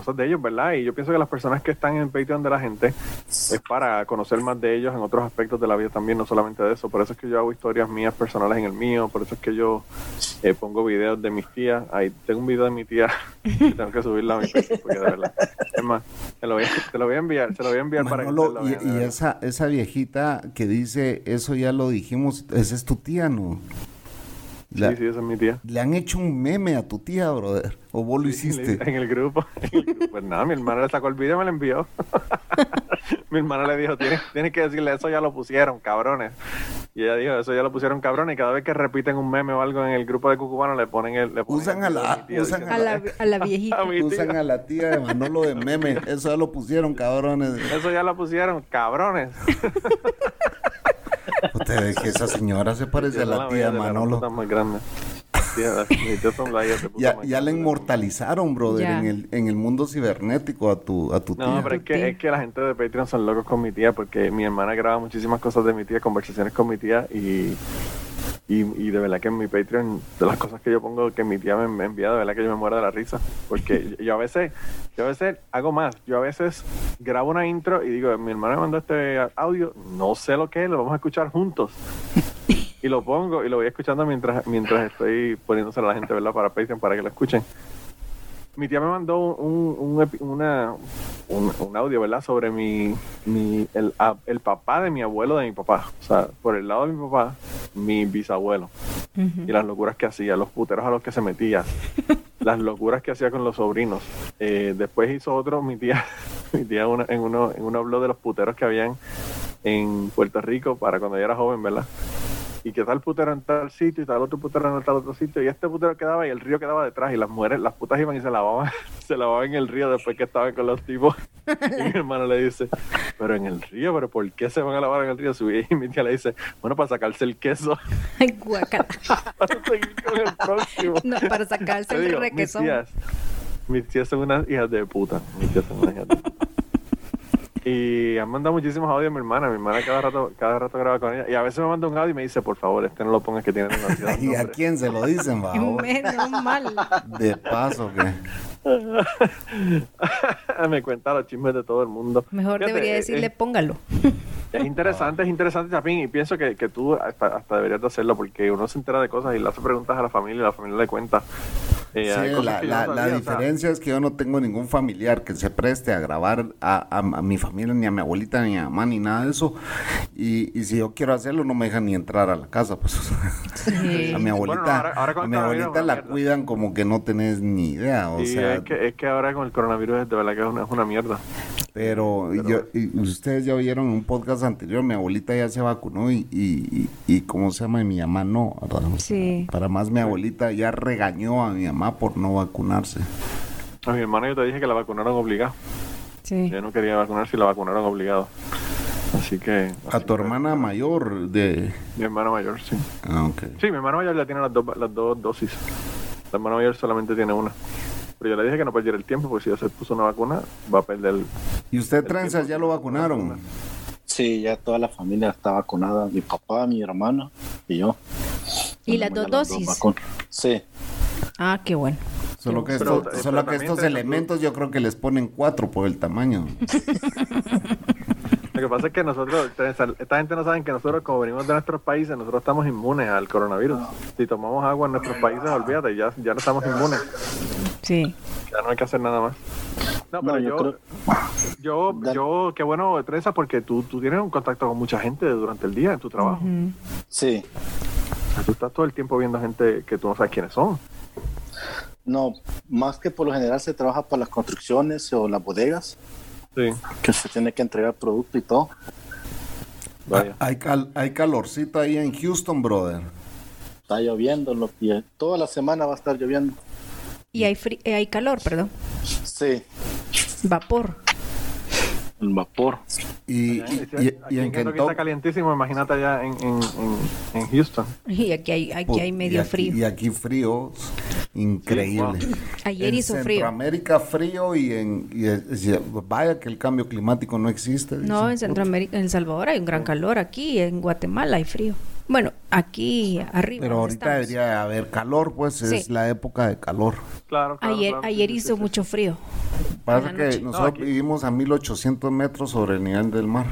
cosas de ellos, ¿verdad? Y yo pienso que las personas que están en Patreon de la gente es para conocer más de ellos en otros aspectos de la vida también, no solamente de eso. Por eso es que yo hago historias mías personales en el mío, por eso es que yo eh, pongo videos de mis tías. Ahí tengo un video de mi tía que tengo que subirlo a mi Facebook, porque de verdad. Es más, te lo voy, a- te lo voy a enviar, se lo voy a enviar para que lo vean, y, y esa, esa viejita que dice, eso ya lo dijimos, esa es tu tía, ¿no? La- Sí, sí, esa es mi tía. Le han hecho un meme a tu tía, brother. O vos lo hiciste. En el grupo. en el grupo. Pues nada, mi hermana le sacó el video y me lo envió. mi hermana le dijo, tienes, tienes que decirle, eso ya lo pusieron, cabrones. Y ella dijo, eso ya lo pusieron, cabrones. Y cada vez que repiten un meme o algo en el grupo de Cucubano, le ponen el... Le ponen Usan el a la- usan diciendo, A la, a la viejita. "A mi tía, Usan a la tía de Manolo de meme. Eso ya lo pusieron, cabrones. Eso ya lo pusieron, cabrones. Usted ve que esa señora se parece a la tía de la Manolo. puta más grande. Tía, Ya, ya la inmortalizaron, brother, en el, en el mundo cibernético a tu, a tu tía. No, pero es que, es que la gente de Patreon son locos con mi tía porque mi hermana graba muchísimas cosas de mi tía, conversaciones con mi tía y, y, y de verdad que en mi Patreon, de las cosas que yo pongo que mi tía me, me envía, de verdad que yo me muero de la risa. Porque yo a veces, yo a veces hago más, yo a veces grabo una intro y digo, mi hermana me mandó este audio, no sé lo que es, lo vamos a escuchar juntos. Y lo pongo y lo voy escuchando mientras, mientras estoy poniéndose a la gente, ¿verdad? Para Patreon, para que lo escuchen mi tía me mandó un, un, una, un, un audio, ¿verdad? Sobre mi, mi el, el papá de mi abuelo de mi papá. O sea, por el lado de mi papá, mi bisabuelo. Y las locuras que hacía, los puteros a los que se metía, las locuras que hacía con los sobrinos. Eh, después hizo otro, mi tía, mi tía una- en uno, en uno habló de los puteros que habían en Puerto Rico para cuando yo era joven, ¿verdad? Y que tal putero en tal sitio y tal otro putero en tal otro sitio y este putero quedaba y el río quedaba detrás y las mujeres, las putas iban y se lavaban, se lavaban en el río después que estaban con los tipos y mi hermano le dice, pero en el río, pero ¿por qué se van a lavar en el río? Y mi tía le dice, bueno, para sacarse el queso, Ay, guacala. para seguir con el próximo. No, para sacarse el digo, mis requesón. tías, mis tías son unas hijas de puta. Mis tías son unas hijas de puta. Y han mandado muchísimos audios a mi hermana. Mi hermana cada rato, cada rato graba con ella. Y a veces me manda un audio y me dice, por favor, este no lo pongas que tiene demasiado ¿Y a nombre". quién se lo dicen, babo? Menos mal. De paso, que me cuenta los chismes de todo el mundo. Mejor Fíjate, debería eh, decirle, eh, póngalo. Es interesante, es interesante, Chapín, y pienso que, que tú hasta, hasta deberías de hacerlo porque uno se entera de cosas y le hace preguntas a la familia y la familia le cuenta. Eh, Sí, la, la- no la sabía, o sea, diferencia es que yo no tengo ningún familiar que se preste a grabar a, a- a mi familia, ni a mi abuelita, ni a mi mamá, ni nada de eso. Y, y si yo quiero hacerlo, no me dejan ni entrar a la casa. Pues Sí. a mi abuelita, Bueno, ahora- ahora con a mi abuelita la cuidan como que no tenés ni idea. O y sea, es, que, es que ahora con el coronavirus de verdad que es una, es una mierda. Pero, yo- y ustedes ya oyeron en un podcast anterior, mi abuelita ya se vacunó y, y, y, y ¿cómo se llama? Y mi mamá no. Sí. Para más, mi abuelita ya regañó a mi mamá por no vacunarse. A mi hermano yo te dije que la vacunaron obligado. Sí. Yo no quería vacunarse y la vacunaron obligado. Así que... A tu que- hermana mayor de... Mi hermano mayor, sí. Ah, ok. Sí, mi hermano mayor ya tiene las dos, las dos dosis. La hermano mayor solamente tiene una. Pero yo le dije que no perdiera el tiempo porque si ya se puso una vacuna va a perder... ¿Y usted, Trenzas, ya lo vacunaron? Sí, ya toda la familia está vacunada. Mi papá, mi hermana y yo. ¿Y las dos dosis? Sí. Ah, qué bueno. Solo que, pero solo que estos elementos yo creo que les ponen cuatro por el tamaño. Lo que pasa es que nosotros, esta gente no sabe que nosotros como venimos de nuestros países, nosotros estamos inmunes al coronavirus. Si tomamos agua en nuestros países, olvídate, ya, ya no estamos inmunes. Sí. Ya no hay que hacer nada más. No, pero No, yo, yo creo- yo, qué bueno, Teresa, porque tú, tú tienes un contacto con mucha gente durante el día en tu trabajo. Sí. O sea, tú estás todo el tiempo viendo gente que tú no sabes quiénes son. No, más que por lo general se trabaja para las construcciones o las bodegas, Sí, que se tiene que entregar producto y todo. vaya. Hay, cal- hay calorcito ahí en Houston, brother. Está lloviendo, lo, y toda la semana va a estar lloviendo. Y hay, fri- eh, hay calor, perdón. Sí, Vapor. El vapor. Y, y, y- y en Kentucky está calientísimo, imagínate allá en, en, en, en Houston. Y aquí hay, aquí hay y medio aquí- frío. Y aquí fríos. Increíble. Ayer en hizo frío. Centroamérica frío y en y es- y- vaya que el cambio climático no existe. No, dicen. en Centroamérica, en El Salvador hay un gran calor. Aquí en Guatemala hay frío. Bueno, aquí arriba. Pero ahorita estamos. debería haber calor, pues es Sí. la época de calor. Claro, claro, Ayer, claro. ayer Sí, hizo sí. mucho frío. Pasa que nosotros aquí- vivimos a 1800 metros sobre el nivel del mar.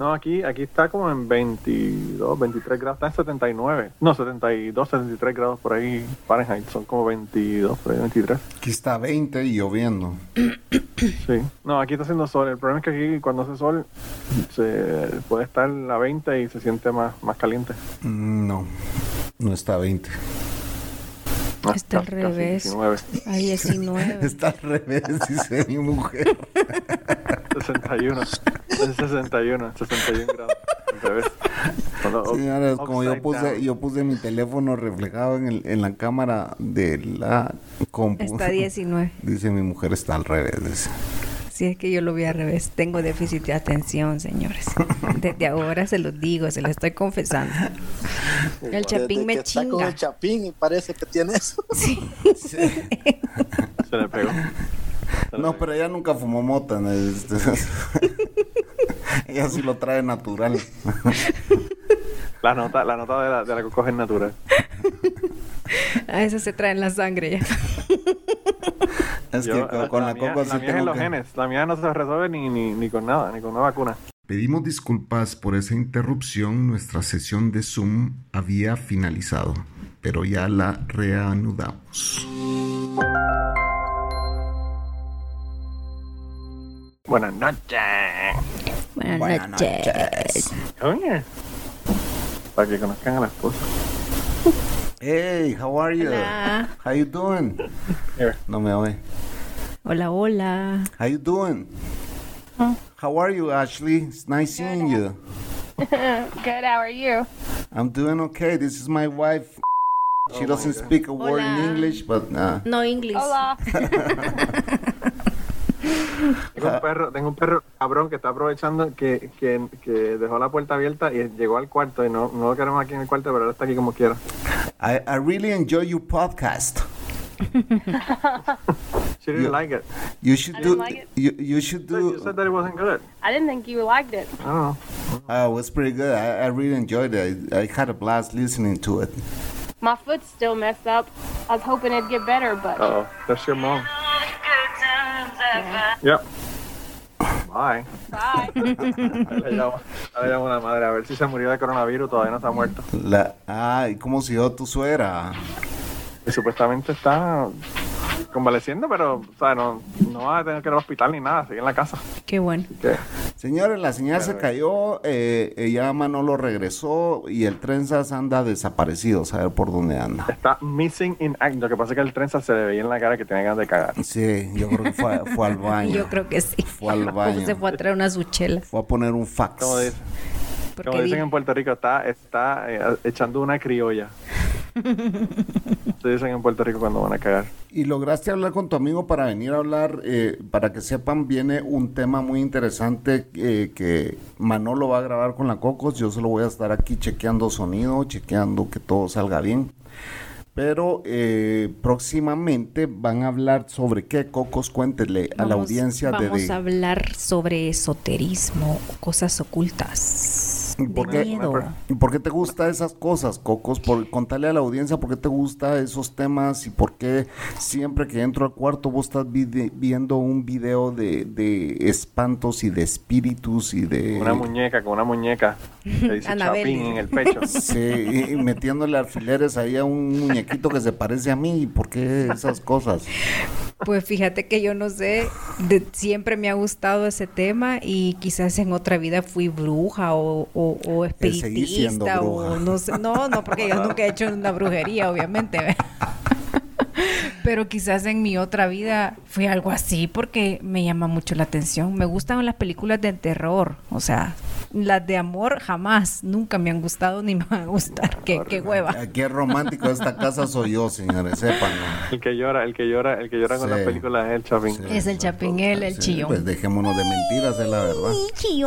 No, aquí, aquí está como en 22, 23 grados, está en 79. No, 72, 73 grados por ahí Fahrenheit, son como 22, por ahí 23. Aquí está 20 y lloviendo. Sí. No, aquí está haciendo sol. El problema es que aquí cuando hace sol se puede estar a 20 y se siente más, más caliente. Mm, No, no está 20. Está al revés. 19. A 19. Está al revés, dice mi mujer. 61. Es 61, 61 grados. Al revés. Señores, como yo puse, down. yo puse mi teléfono reflejado en, el- en la cámara de la compu. Está 19. Dice mi mujer está al revés. dice. Si es que yo lo vi al revés. Tengo déficit de atención, señores. Desde ahora se lo digo, se lo estoy confesando. El chapín Desde me que está con chinga. el chapín y parece que tiene eso. Sí. Se le pegó. No, pero ella nunca fumó mota. ¿no? Este- ella sí lo trae natural. La nota, la nota de la, de la coco es natural. A eso se trae en la sangre ya. Es Yo, que con, con la, mía, coco sí la mía es en tengo los que- genes. La mía no se resuelve ni, ni, ni con nada, ni con una vacuna. Pedimos disculpas por esa interrupción. Nuestra sesión de Zoom había finalizado, pero ya la reanudamos. Buenas noches. Buenas, Buenas noches. Oye. Para que conozcan a la esposa. Hey, how are you? Hola. How you doing? Here. No me oye. Hola, hola. How you doing? How are you, Ashley? It's nice seeing you. Good, how are you? I'm doing okay. This is my wife. She doesn't speak a word in English, but uh, No English. Hola. Tengo un perro, tengo un perro cabrón que está aprovechando que, que, que dejó la puerta abierta y llegó al cuarto y no, no lo queremos aquí en el cuarto, pero ahora está aquí como quiera. I, I really enjoy your podcast. She didn't Yeah. like it. You should I do. didn't like it. You you should You do. said that it wasn't good. I didn't think you liked it. Oh, it was pretty good. I, I really enjoyed it. I, I had a blast listening to it. My foot's still messed up. I was hoping it'd get better, but Uh oh, that's your mom. Yep. Bye. bye. Le le a la madre a ver si se murió de coronavirus, todavía no está muerto. La, ah, ¿y cómo siguió tu suegra? Y supuestamente está convaleciendo, pero o sea, no, no va a tener que ir al hospital ni nada, sigue en la casa. Qué bueno. ¿Qué? Señores, la señal se cayó, eh, ya Manolo regresó y el Trenzas anda desaparecido, saber por dónde anda. Está missing in act. Lo que pasa es que el trenza se le veía en la cara que tenía ganas de cagar. Sí, yo creo que fue, fue al baño. Yo creo que sí. Fue al baño. Se fue a traer unas uchelas. Fue a poner un fax. Como, dice- Porque como dicen di- en Puerto Rico, está, está eh, echando una criolla. Se dicen en Puerto Rico cuando van a cagar. Y lograste hablar con tu amigo para venir a hablar, eh, para que sepan, viene un tema muy interesante eh, que Manolo va a grabar con la Cocos. Yo solo voy a estar aquí chequeando sonido, chequeando que todo salga bien. Pero eh, próximamente van a hablar sobre qué Cocos, cuéntele a la Vamos- audiencia de, Vamos de- a hablar sobre esoterismo, cosas ocultas. ¿Y por qué? miedo. ¿Y por qué te gustan esas cosas, Cocos? Por contarle a la audiencia por qué te gustan esos temas y por qué siempre que entro al cuarto vos estás vide- viendo un video de, de espantos y de espíritus y de... Una muñeca con una muñeca que dice Anabel, Chapín en el pecho. Sí, y- y metiéndole alfileres ahí a un muñequito que se parece a mí. ¿Por qué esas cosas? Pues fíjate que yo no sé, de- siempre me ha gustado ese tema y quizás en otra vida fui bruja o, o, o espiritista o no sé, no, no, porque yo nunca he hecho una brujería, obviamente. Pero quizás en mi otra vida fue algo así porque me llama mucho la atención. Me gustan las películas de terror, o sea, las de amor jamás, nunca me han gustado ni me van a gustar. Qué, qué hueva. Aquí es romántico de esta casa soy yo, señores, sepan. El que llora, el que llora, el que llora con Sí. las películas es el Chapín. Es el chapinel, el Sí, chillón. Pues dejémonos de mentiras, es la verdad. Sí.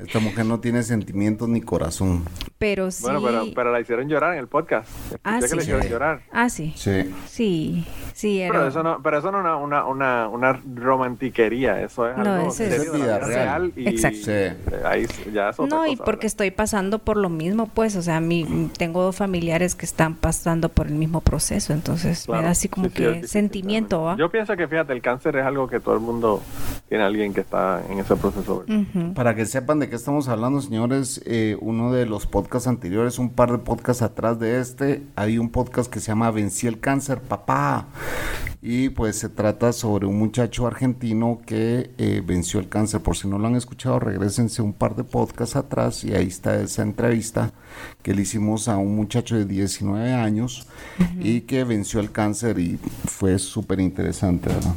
Esta mujer no tiene sentimientos ni corazón. Pero sí. Bueno, pero, pero la hicieron llorar en el podcast. Ah, Escuché que sí. la hicieron Sí. llorar. Ah, sí. Sí. Sí, sí, era. Pero eso no, pero eso no es una, una, una, una romantiquería, eso es No, algo es- serio vida real. real. y Exacto. Sí. Eh, ahí ya es otra No, y porque ¿verdad? estoy pasando por lo mismo, pues, o sea, mi, tengo dos familiares que están pasando por el mismo proceso, entonces me da así como Sí, sí, que sentimiento, ¿va? realmente. Yo pienso que, fíjate, el cáncer es algo que todo el mundo tiene alguien que está en ese proceso. Para que sepan de qué estamos hablando, señores, eh, uno de los podcasts anteriores, un par de podcasts atrás de este, hay un podcast que se llama Vencí el cáncer, papá. Y pues se trata sobre un muchacho argentino que eh, venció el cáncer. Por si no lo han escuchado, regresense un par de podcasts atrás y ahí está esa entrevista que le hicimos a un muchacho de 19 años y que venció el cáncer y fue súper interesante, ¿verdad?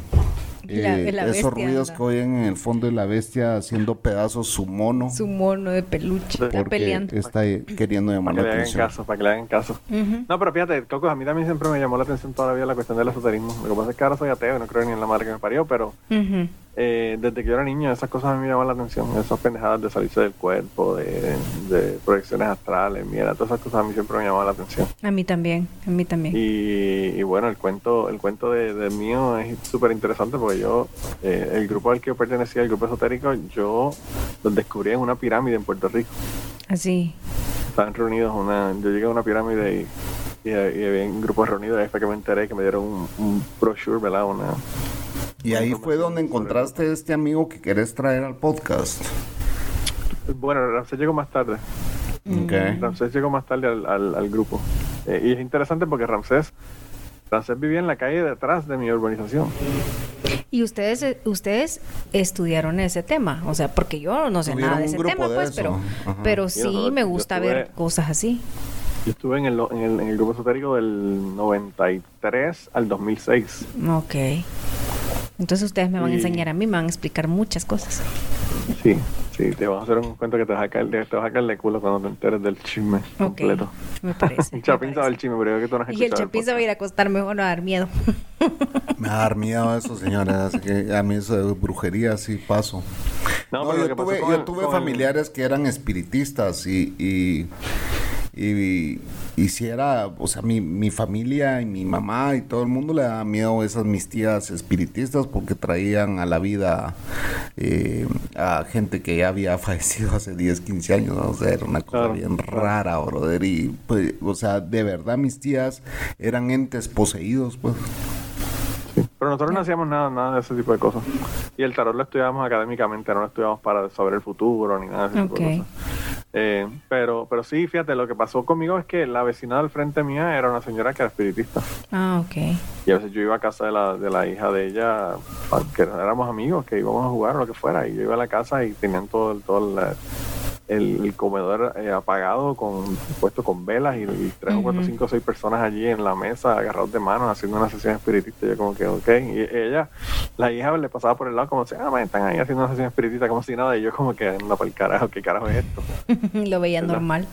La- Eh, la esos ruidos anda. que oyen en el fondo de la bestia haciendo pedazos su mono Su mono de peluche está porque peleando. está queriendo llamar Para que la le hagan atención. caso, para que le hagan caso. Ujú. No, pero fíjate, Coco, a mí también siempre me llamó la atención toda la vida la cuestión del esoterismo. Lo que pasa es que ahora soy ateo y no creo ni en la madre que me parió, pero Ujú. Eh, desde que yo era niño esas cosas a mí me llaman la atención. Esas pendejadas de salirse del cuerpo, de, de proyecciones astrales, mira, todas esas cosas a mí siempre me llamaban la atención. A mí también, a mí también. Y, y bueno, el cuento el cuento de, de mío es súper interesante porque yo, eh, el grupo al que yo pertenecía, el grupo esotérico, yo los descubrí en una pirámide en Puerto Rico. Así. Estaban reunidos, una, yo llegué a una pirámide y, y, y había un grupo reunido, ahí fue que me enteré que me dieron un, un brochure, ¿verdad? Una, Y ahí fue donde encontraste este amigo que querés traer al podcast. bueno, Ramsés llegó más tarde. Ok. Ramsés llegó más tarde al, al, al grupo. Eh, y es interesante porque Ramsés, Ramsés vivía en la calle detrás de mi urbanización. Y ustedes eh, ustedes estudiaron ese tema, o sea, porque yo no sé nada de ese tema, de pues, eso. pero Ajá. pero Sí, nosotros- me gusta estuve- ver cosas así. Yo estuve en el, en el, en el grupo esotérico del 93 al 2006. Ok. Entonces ustedes me van a enseñar a mí, me van a explicar muchas cosas. Sí, sí, te vamos a hacer un cuento que te vas a caer, te vas a caer de culo cuando te enteres del chisme Ok. completo. Me parece. El Chapín sabe el chisme, pero yo que tú no has Y el chapín se va a ir a acostar mejor, no a dar miedo. Me va a dar miedo eso, señora. Así que a mí eso de brujería sí paso. No, No, pero lo yo tuve, con yo tuve el- familiares que eran espiritistas y, y, y, y si era, o sea, mi, mi familia y mi mamá y todo el mundo le daba miedo a esas mis tías espiritistas porque traían a la vida eh, a gente que ya había fallecido hace 10, 15 años, ¿no? o sea, era una cosa Claro, bien rara, brother, y pues, o sea, de verdad mis tías eran entes poseídos, pues. Pero nosotros no hacíamos nada, nada de ese tipo de cosas. Y el tarot lo estudiábamos académicamente, no lo estudiamos para saber el futuro ni nada de ese tipo de cosas. Eh, pero, pero sí, fíjate, lo que pasó conmigo es que la vecina del frente mía era una señora que era espiritista. Ah, ok. Y a veces yo iba a casa de la, de la hija de ella, que éramos amigos, que íbamos a jugar o lo que fuera. Y yo iba a la casa y tenían todo, todo el, el, el comedor eh, apagado, con puesto con velas y, y tres o cuatro, cinco o seis personas allí en la mesa, agarrados de manos, haciendo una sesión espiritista. Yo como que, ok. Y ella, la hija le pasaba por el lado como si, ah, man, están ahí haciendo una sesión espiritista como si nada. Y yo como que, anda para el carajo, ¿qué carajo es esto? lo veía ¿Verdad? normal.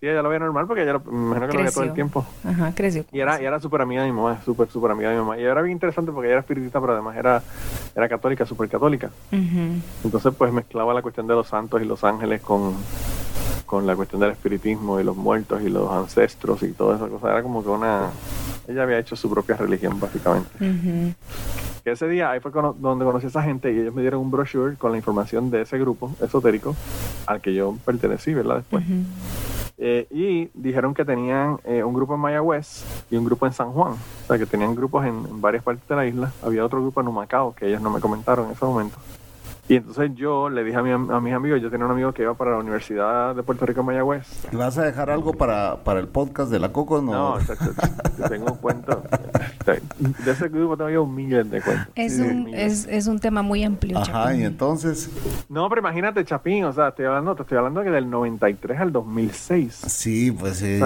Sí, ella lo veía normal porque ella lo, me imagino que lo veía todo el tiempo. Ajá, creció. Y era, y era súper amiga de mi mamá, súper, súper amiga de mi mamá. Y era bien interesante porque ella era espiritista, pero además era, era católica, súper católica. Entonces, pues mezclaba la cuestión de los santos y los ángeles con, con la cuestión del espiritismo y los muertos y los ancestros y toda esa cosa. Era como que una... Ella había hecho su propia religión, básicamente. Que ese día ahí fue cono- donde conocí a esa gente y ellos me dieron un brochure con la información de ese grupo esotérico al que yo pertenecí, ¿verdad? Después. Eh, y dijeron que tenían eh, un grupo en Mayagüez y un grupo en San Juan. O sea, que tenían grupos en, varias partes de la isla. Había otro grupo en Humacao que ellos no me comentaron en ese momento. Y entonces yo le dije a, mi, a mis amigos, yo tenía un amigo que iba para la Universidad de Puerto Rico en Mayagüez. ¿Y ¿Vas a dejar algo para, para el podcast de la Coco? No. No, yo tengo un cuento. De ese grupo tengo yo un millón de cuentos. Es, Sí, un, es, es un tema muy amplio. Ajá, Chapín. y entonces, No, pero imagínate, Chapín, o sea, estoy hablando, te estoy hablando que del 93 al 2006. sí, pues sí,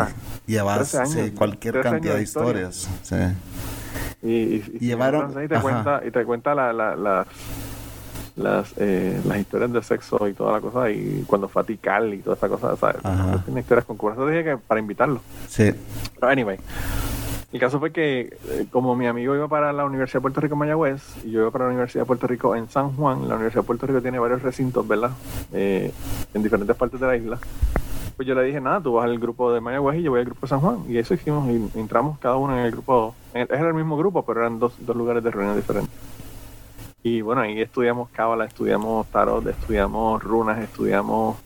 llevas 13 años, sí, cualquier 13 cantidad de años de historia. historias. Sí. Y, y, y Llevaron- entonces ahí te ajá. cuenta, y te cuenta la, la, la- las, eh, las historias de sexo y toda la cosa, y cuando Tikal y toda esa cosa, ¿sabes? Tiene historias con curas. Eso dije que para invitarlo. Sí. Pero anyway, El caso fue que, eh, como mi amigo iba para la Universidad de Puerto Rico en Mayagüez y yo iba para la Universidad de Puerto Rico en San Juan, la Universidad de Puerto Rico tiene varios recintos, ¿verdad? Eh, en diferentes partes de la isla. Pues yo le dije, nada, tú vas al grupo de Mayagüez y yo voy al grupo de San Juan. Y eso hicimos, y entramos cada uno en el grupo, era el mismo grupo, pero eran dos, dos lugares de reunión diferentes. Y bueno, ahí estudiamos cábala, estudiamos tarot, estudiamos runas, estudiamos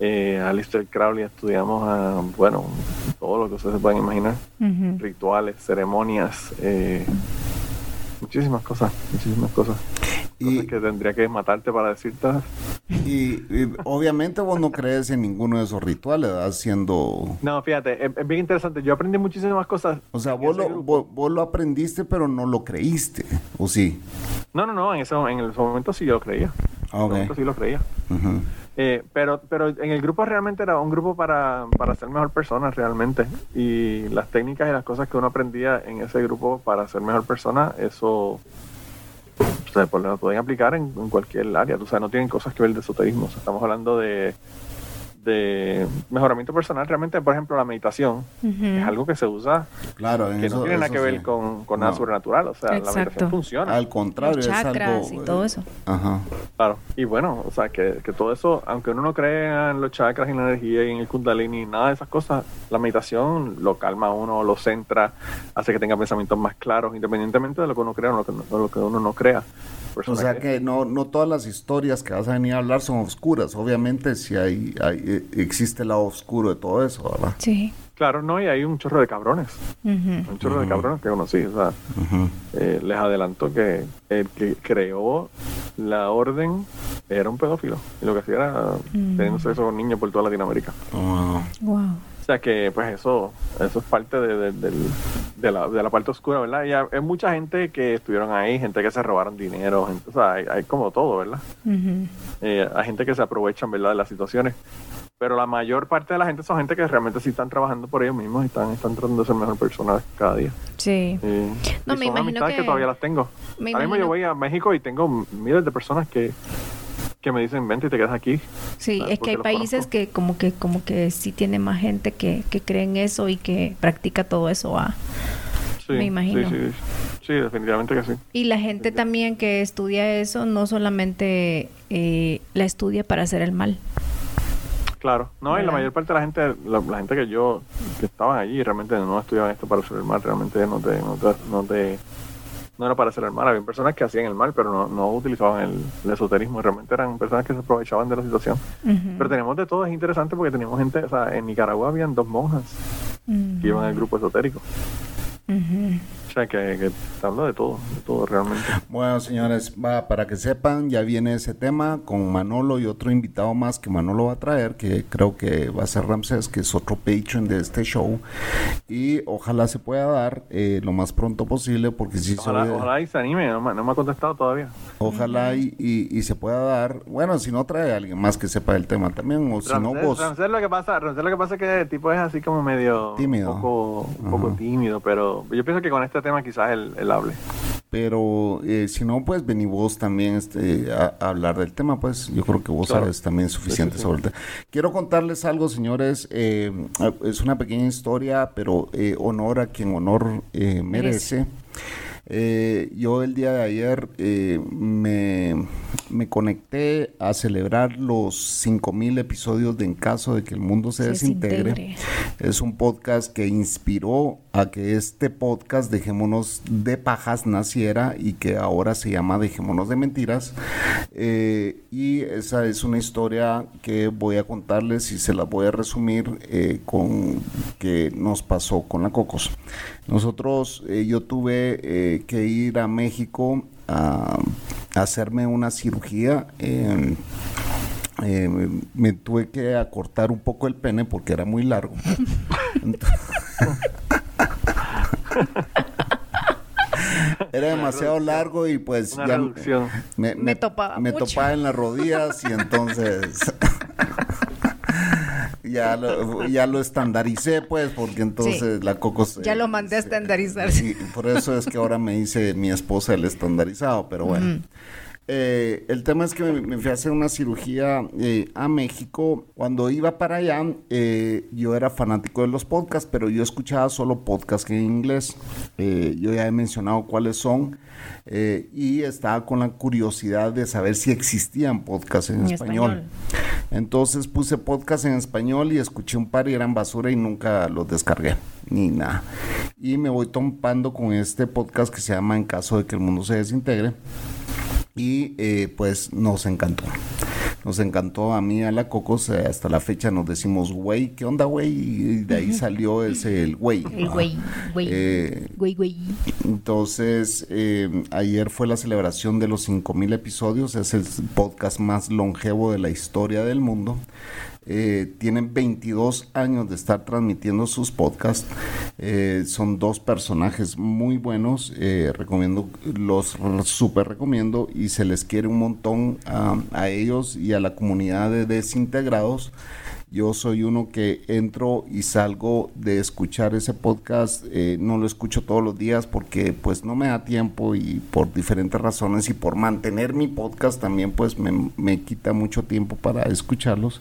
eh, a Lister Crowley, estudiamos a, bueno, todo lo que ustedes se puedan imaginar. Rituales, ceremonias, eh, muchísimas cosas, muchísimas cosas. Y- Cosas que tendría que matarte para decirte. Y, y obviamente vos no crees en ninguno de esos rituales, haciendo... No, fíjate, es, es bien interesante. Yo aprendí muchísimas cosas. O sea, vos lo, vos, vos lo aprendiste, pero no lo creíste, ¿o sí? No, no, no, en ese, en ese momento sí yo lo creía. Ah, En ese ok. momento sí lo creía. Eh, pero, pero en el grupo realmente era un grupo para, para ser mejor persona realmente. Y las técnicas y las cosas que uno aprendía en ese grupo para ser mejor persona, eso se pues, lo pueden aplicar en, en cualquier área. O sea, no tienen cosas que ver de esoterismo. O sea, estamos hablando de, de mejoramiento personal. Realmente, por ejemplo, la meditación Ujú. es algo que se usa Claro, que eso- no tiene nada que ver sí. con, con nada No. sobrenatural. O sea, la Exacto. meditación funciona. Al contrario, Los es chakras algo... y todo eso. Ajá. Claro, y bueno, o sea, que, que todo eso, aunque uno no crea en los chakras, en la energía y en el kundalini, nada de esas cosas, la meditación lo calma a uno, lo centra, hace que tenga pensamientos más claros, independientemente de lo que uno crea o lo que, no- lo que uno no crea. O sea que no, no todas las historias que vas a venir a hablar son oscuras. Obviamente si hay, hay eh, existe el lado oscuro de todo eso, ¿verdad? Sí. Claro, no, y hay un chorro de cabrones, un chorro de cabrones que conocí, o sea, eh, les adelanto que el que creó la orden era un pedófilo, y lo que hacía era teniendo sexo con niños por toda Latinoamérica. Wow. O sea que pues eso eso es parte de, de- de la, de la parte oscura, ¿verdad? Y hay, hay mucha gente que estuvieron ahí, gente que se robaron dinero, gente- o sea, hay, hay como todo, ¿verdad? Eh, hay gente que se aprovechan, ¿verdad?, de las situaciones. Pero la mayor parte de la gente son gente que realmente sí están trabajando por ellos mismos y están, están tratando de ser mejor personas cada día. Sí. Eh, No, y me son imagino amistades que... que- todavía las tengo. me Ahora mismo yo voy a México y tengo miles de personas que, que me dicen, vente y te quedas aquí. Sí, Ah, es que hay países conozco. que como que como que sí tiene más gente que, que cree en eso y que practica todo eso. ah. Sí, Me imagino. Sí, sí, sí, definitivamente que sí. Y la gente también que estudia eso no solamente eh, la estudia para hacer el mal. Claro, no, y la ¿Verdad? mayor parte de la gente, la, la gente que yo, que estaban allí, realmente no estudiaban esto para hacer el mal, realmente no te, no te, no te- no era para hacer el mal, había personas que hacían el mal, pero no, no utilizaban el, el esoterismo, realmente eran personas que se aprovechaban de la situación. Pero tenemos de todo, es interesante porque teníamos gente, o sea, en Nicaragua habían dos monjas que iban al grupo esotérico, Ujú. O sea, que, que te hablo de todo, de todo realmente. Bueno, señores, va, para que sepan, ya viene ese tema con Manolo y otro invitado más que Manolo va a traer, que creo que va a ser Ramsés, que es otro patron de este show. Y ojalá se pueda dar eh, lo más pronto posible, porque si Ojalá, ojalá y se anime, no, me- no me ha contestado todavía. ojalá y, y- y se pueda dar. Bueno, si no trae a alguien más que sepa del tema también, o si no vos. Ramsés lo que pasa, Ramsés lo que pasa es que el tipo es así como medio Tímido. un poco, un poco tímido, pero yo pienso que con este tema quizás él, él hable. Pero eh, si no, pues vení vos también este, a, a hablar del tema, pues yo creo que vos Claro. sabes también suficiente Sí, sí, sí. sobre el tema. Quiero contarles algo, señores. eh, es una pequeña historia, pero eh, honor a quien honor eh, merece. Eh, yo el día de ayer eh, me, me conecté a celebrar los 5000 episodios de En caso de que el mundo se Se desintegre. desintegre. Es un podcast que inspiró a que este podcast Dejémonos de Pajas naciera y que ahora se llama Dejémonos de Mentiras. Eh, y esa es una historia que voy a contarles y se la voy a resumir con que nos pasó con la Cocos. Nosotros, eh, yo tuve eh, que ir a México a, a hacerme una cirugía. eh, eh, me- tuve que acortar un poco el pene porque era muy largo. era demasiado largo y pues Una ya reducción. me, Me topaba me mucho. topaba en las rodillas y entonces ya lo, ya lo estandaricé pues porque entonces Sí. la coco se- Ya lo mandé a estandarizar. por eso es que ahora me dice mi esposa el estandarizado, pero bueno. Eh, el tema es que me, me fui a hacer una cirugía eh, a México. Cuando iba para allá, eh, yo era fanático de los podcasts, pero yo escuchaba solo podcasts en inglés. Yo ya he mencionado cuáles son. y estaba con la curiosidad de saber si existían podcasts en, En español. español. Entonces puse podcast en español y escuché un par y eran basura y nunca los descargué, ni nada. Y me voy topando con este podcast que se llama En caso de que el mundo se desintegre. Y eh, pues nos encantó. Nos encantó a mí, a la Cocos, eh, hasta la fecha nos decimos, güey, ¿qué onda, güey? Y de ahí salió ese, el güey. El güey, güey, Eh, güey, güey. entonces, eh, ayer fue la celebración de los 5000 episodios. Es el podcast más longevo de la historia del mundo. Eh, tienen 22 años de estar transmitiendo sus podcasts. Eh, son dos personajes muy buenos. Eh, recomiendo, los r- super recomiendo y se les quiere un montón a ellos y a la comunidad de desintegrados. Yo soy uno que entro y salgo de escuchar ese podcast. eh, no lo escucho todos los días porque pues no me da tiempo y por diferentes razones y por mantener mi podcast también pues me, me quita mucho tiempo para escucharlos.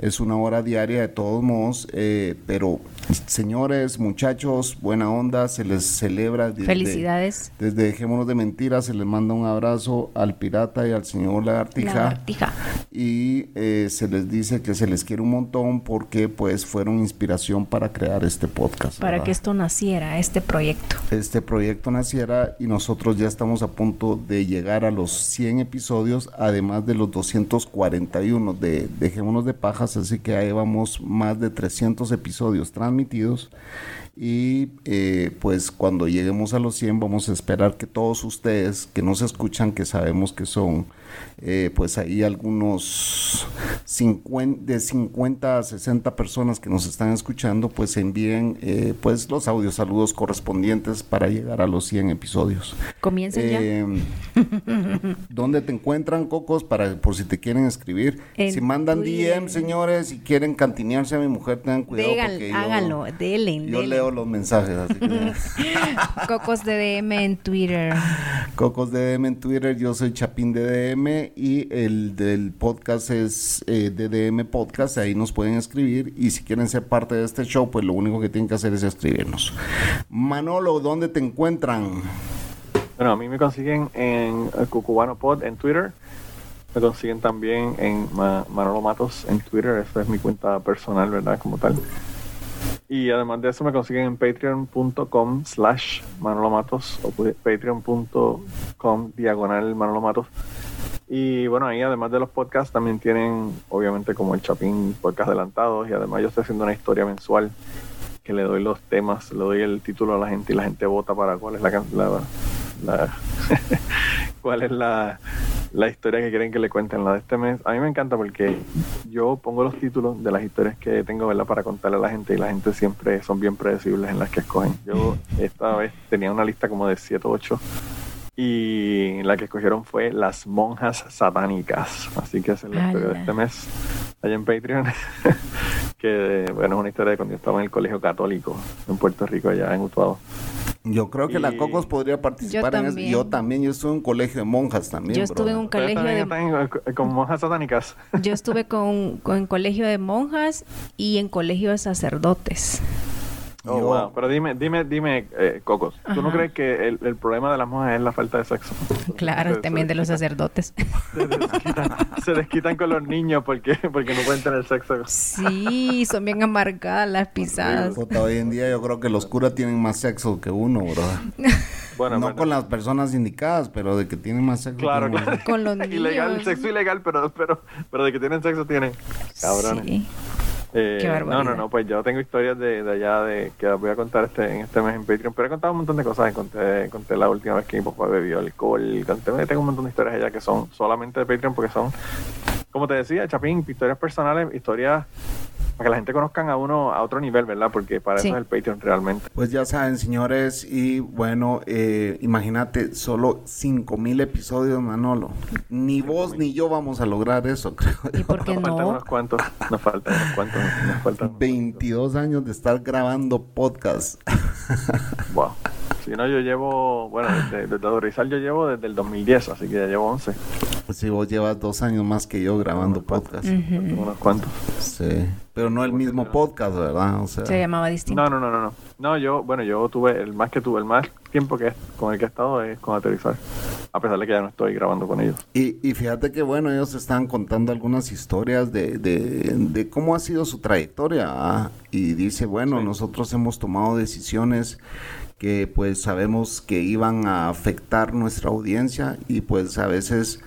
Es una hora diaria de todos modos, eh, pero señores, muchachos, buena onda, se les celebra. desde- Felicidades. Desde Dejémonos de Mentiras se les manda un abrazo al pirata y al señor Lagartija Lagartija. y eh, se les dice que se les quiere un montón porque pues fueron inspiración para crear este podcast. Para ¿verdad? que esto naciera, este proyecto. este proyecto naciera y nosotros ya estamos a punto de llegar a los 100 episodios, además de los 241 de Dejémonos de Pajas, así que ahí vamos más de 300 episodios y eh, pues cuando lleguemos a los 100 vamos a esperar que todos ustedes que nos escuchan, que sabemos que son eh, pues ahí algunos 50, de 50 a 60 personas que nos están escuchando, pues envíen eh, pues los audios saludos correspondientes para llegar a los 100 episodios. Comiencen ya. Eh, ¿Dónde te encuentran, Cocos? Para, por si te quieren escribir. En si mandan. DM, señores, y quieren cantinearse a mi mujer, tengan cuidado. Porque yo- háganlo, denle, Yo leo los mensajes, así que... Cocos de DM en Twitter. Cocos de DM en Twitter, yo soy Chapín de DM y el del podcast es eh, DDM Podcast, ahí nos pueden escribir y si quieren ser parte de este show, pues lo único que tienen que hacer es escribirnos. Manolo, ¿dónde te encuentran? Bueno, a mí me consiguen en Cucubano Pod en Twitter. Me consiguen también en Ma- Manolo Matos en Twitter. Esa es mi cuenta personal, ¿verdad? Como tal. Y además de eso me consiguen en patreon.com slash Manolo Matos o patreon.com diagonal Manolo Matos. Y bueno, ahí además de los podcasts también tienen, obviamente, como el Chapín podcast adelantados. Y además yo estoy haciendo una historia mensual que le doy los temas, le doy el título a la gente y la gente vota para cuál es la, la- cuál es la, la historia que quieren que le cuenten la de este mes. A mí me encanta porque yo pongo los títulos de las historias que tengo ¿verdad? para contarle a la gente y la gente siempre son bien predecibles en las que escogen. Yo esta vez tenía una lista como de 7 o 8 y la que escogieron fue Las Monjas Satánicas. Así que esa es la historia de este mes allá en Patreon. que bueno, es una historia de cuando yo estaba en el colegio católico en Puerto Rico, allá en Utuado. Yo creo que la Y- Cocos podría participar en eso. Yo también, yo estuve en un colegio de monjas también. Yo estuve en un ¿Ustedes colegio también de están en- con monjas satánicas? yo estuve con, con colegio de monjas y en colegio de sacerdotes. Oh, wow. Pero dime, dime, dime, eh, Cocos, ¿tú no crees que el, el problema de las monjas es la falta de sexo? Claro, Se- también se de los sacerdotes. Se desquitan, se desquitan con los niños porque, porque no pueden tener sexo. Sí, son bien amargadas las pisadas. Puta, hoy en día yo creo que los curas tienen más sexo que uno. Bueno, no bueno. con las personas indicadas, pero de que tienen más sexo. Claro, claro. Con los niños. Ilegal, sexo ilegal, pero, pero, pero de que tienen sexo tienen. Cabrones. Sí. Eh, Qué no, no, no, pues yo tengo historias de, de allá de que las voy a contar este, en este mes en Patreon, pero he contado un montón de cosas, conté, conté la última vez que mi papá bebió alcohol, conté, tengo un montón de historias allá que son solamente de Patreon porque son, como te decía, Chapín, historias personales, historias para que la gente conozcan a uno a otro nivel, ¿verdad? Porque para Sí. eso es el Patreon realmente. Pues ya saben, señores, y bueno, eh, imagínate, solo 5 mil episodios, Manolo. Ni vos ni yo vamos a lograr eso, creo. ¿Y por qué Nos faltan no? unos cuantos, nos faltan unos cuantos, nos faltan 22 años de estar grabando podcast. Wow. Si no, yo llevo, bueno, desde, desde Dorizal yo llevo desde el 2010, así que ya llevo 11. Si vos llevas dos años más que yo grabando podcast. Tengo unos cuantos. Sí. Pero no el mismo podcast, ¿verdad? O sea, Se llamaba distinto. No, no, no, no, no. No, yo, bueno, yo tuve, el más que tuve, el más tiempo que con el que he estado es con Aterrizar. A pesar de que ya no estoy grabando con ellos. Y, y fíjate que bueno, ellos estaban contando algunas historias de, de, de cómo ha sido su trayectoria. ¿ah? Y dice, bueno, nosotros hemos tomado decisiones que pues sabemos que iban a afectar nuestra audiencia y pues a veces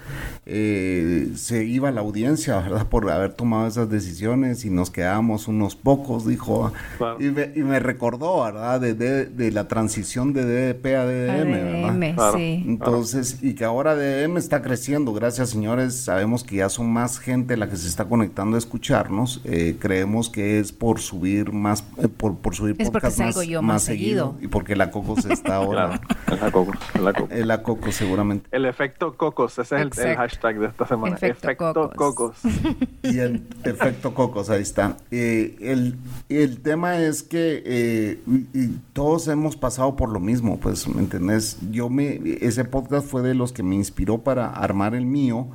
eh, se iba la audiencia, ¿verdad? Por haber tomado esas decisiones y nos quedábamos unos pocos, dijo. Claro. Y, me, y me recordó, ¿verdad? De, de, de la transición de DDP a DDM, ¿verdad? ADM, Claro. sí. Entonces, y que ahora DDM está creciendo, gracias señores, sabemos que ya son más gente la que se está conectando a escucharnos, eh, creemos que es por subir más, eh, por, por subir Es porque podcast salgo más, yo más más seguido. y porque la Cocos está ahora, Claro, es la Coco, es la Coco. eh, la Coco seguramente. El efecto Cocos, ese es el, el hashtag de esta semana. Efecto Efecto, Cocos. Cocos. Y el efecto Cocos, ahí está. Eh, el, el tema es que eh, y- y todos hemos pasado por lo mismo, pues, ¿me entendés? Yo me, ese podcast fue de los que me inspiró para armar el mío,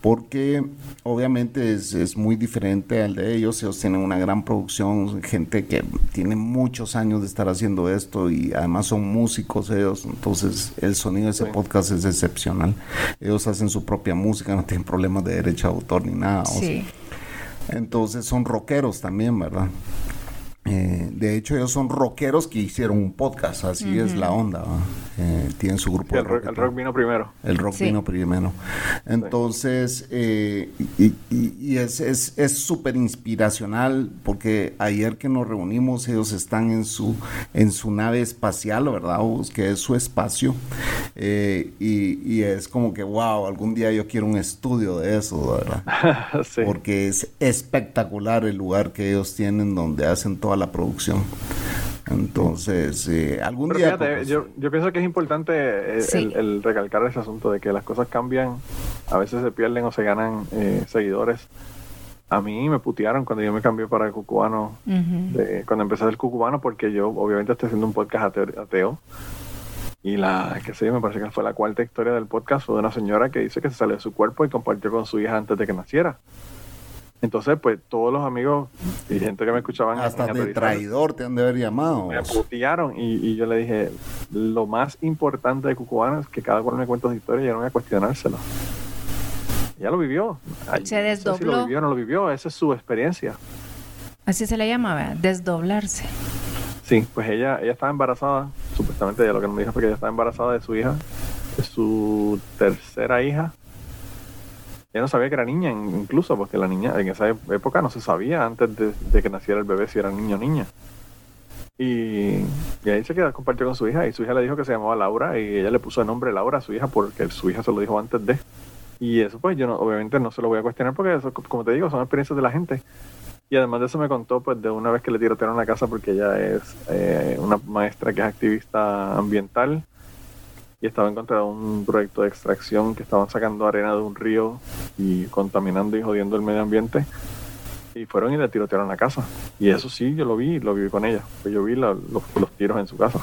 porque obviamente es, es muy diferente al de ellos, ellos tienen una gran producción, gente que tiene muchos años de estar haciendo esto y además son músicos ellos, entonces el sonido de ese Sí. podcast es excepcional. Ellos hacen su propia música, no tienen problemas de derecho de autor ni nada. o sea, Sí. entonces son rockeros también, ¿verdad? Eh, de hecho, ellos son rockeros que hicieron un podcast, así es la onda. ¿va? Eh, tienen su grupo Sí, de el, rock, rock. el rock vino primero. El rock Sí. vino primero. Entonces, eh, y, y- y es es- es súper inspiracional porque ayer que nos reunimos, ellos están en su, en su nave espacial, ¿verdad? Que es su espacio. Eh, y, y es como que, wow, algún día yo quiero un estudio de eso, ¿verdad? sí. Porque es espectacular el lugar que ellos tienen donde hacen toda la producción. Entonces, eh, algún Pero día... fíjate, yo, yo pienso que es importante eh, Sí. el, el recalcar ese asunto de que las cosas cambian, a veces se pierden o se ganan eh, seguidores. A mí me putearon cuando yo me cambié para el cucubano, Ujú. de- cuando empecé el cucubano, porque yo obviamente estoy haciendo un podcast ateo. ateo. Y la, que sé yo, me parece que fue la cuarta historia del podcast, fue de una señora que dice que se salió de su cuerpo y compartió con su hija antes de que naciera. Entonces, pues todos los amigos y gente que me escuchaban hasta de traidor te han de haber llamado. me putearon y, y yo le dije, lo más importante de Cucubano es que cada cual me cuenta su historia y yo no voy a cuestionárselo. Ella lo vivió. Ay, Se no sé si desdobló. lo vivió o no lo vivió, esa es su experiencia. Así se le llama, ¿verdad? Desdoblarse. Sí, pues ella, ella estaba embarazada, supuestamente ella lo que no me dijo fue que ella estaba embarazada de su hija, de su tercera hija. Ella no sabía que era niña, in- incluso, porque la niña en esa época no se sabía antes de, de que naciera el bebé si era niño o niña. Y, y ahí se quedó, compartió con su hija y su hija le dijo que se llamaba Laura y ella le puso el nombre Laura a su hija porque su hija se lo dijo antes de. Y eso pues yo no, obviamente no se lo voy a cuestionar porque eso, como te digo, son experiencias de la gente. Y además de eso me contó pues de una vez que le tirotearon la casa porque ella es eh, una maestra que es activista ambiental y estaba en contra de un proyecto de extracción que estaban sacando arena de un río y contaminando y jodiendo el medio ambiente. Y fueron y le tirotearon la casa. Y eso sí, yo lo vi, lo vi con ella. Pues yo vi la- los, los tiros en su casa.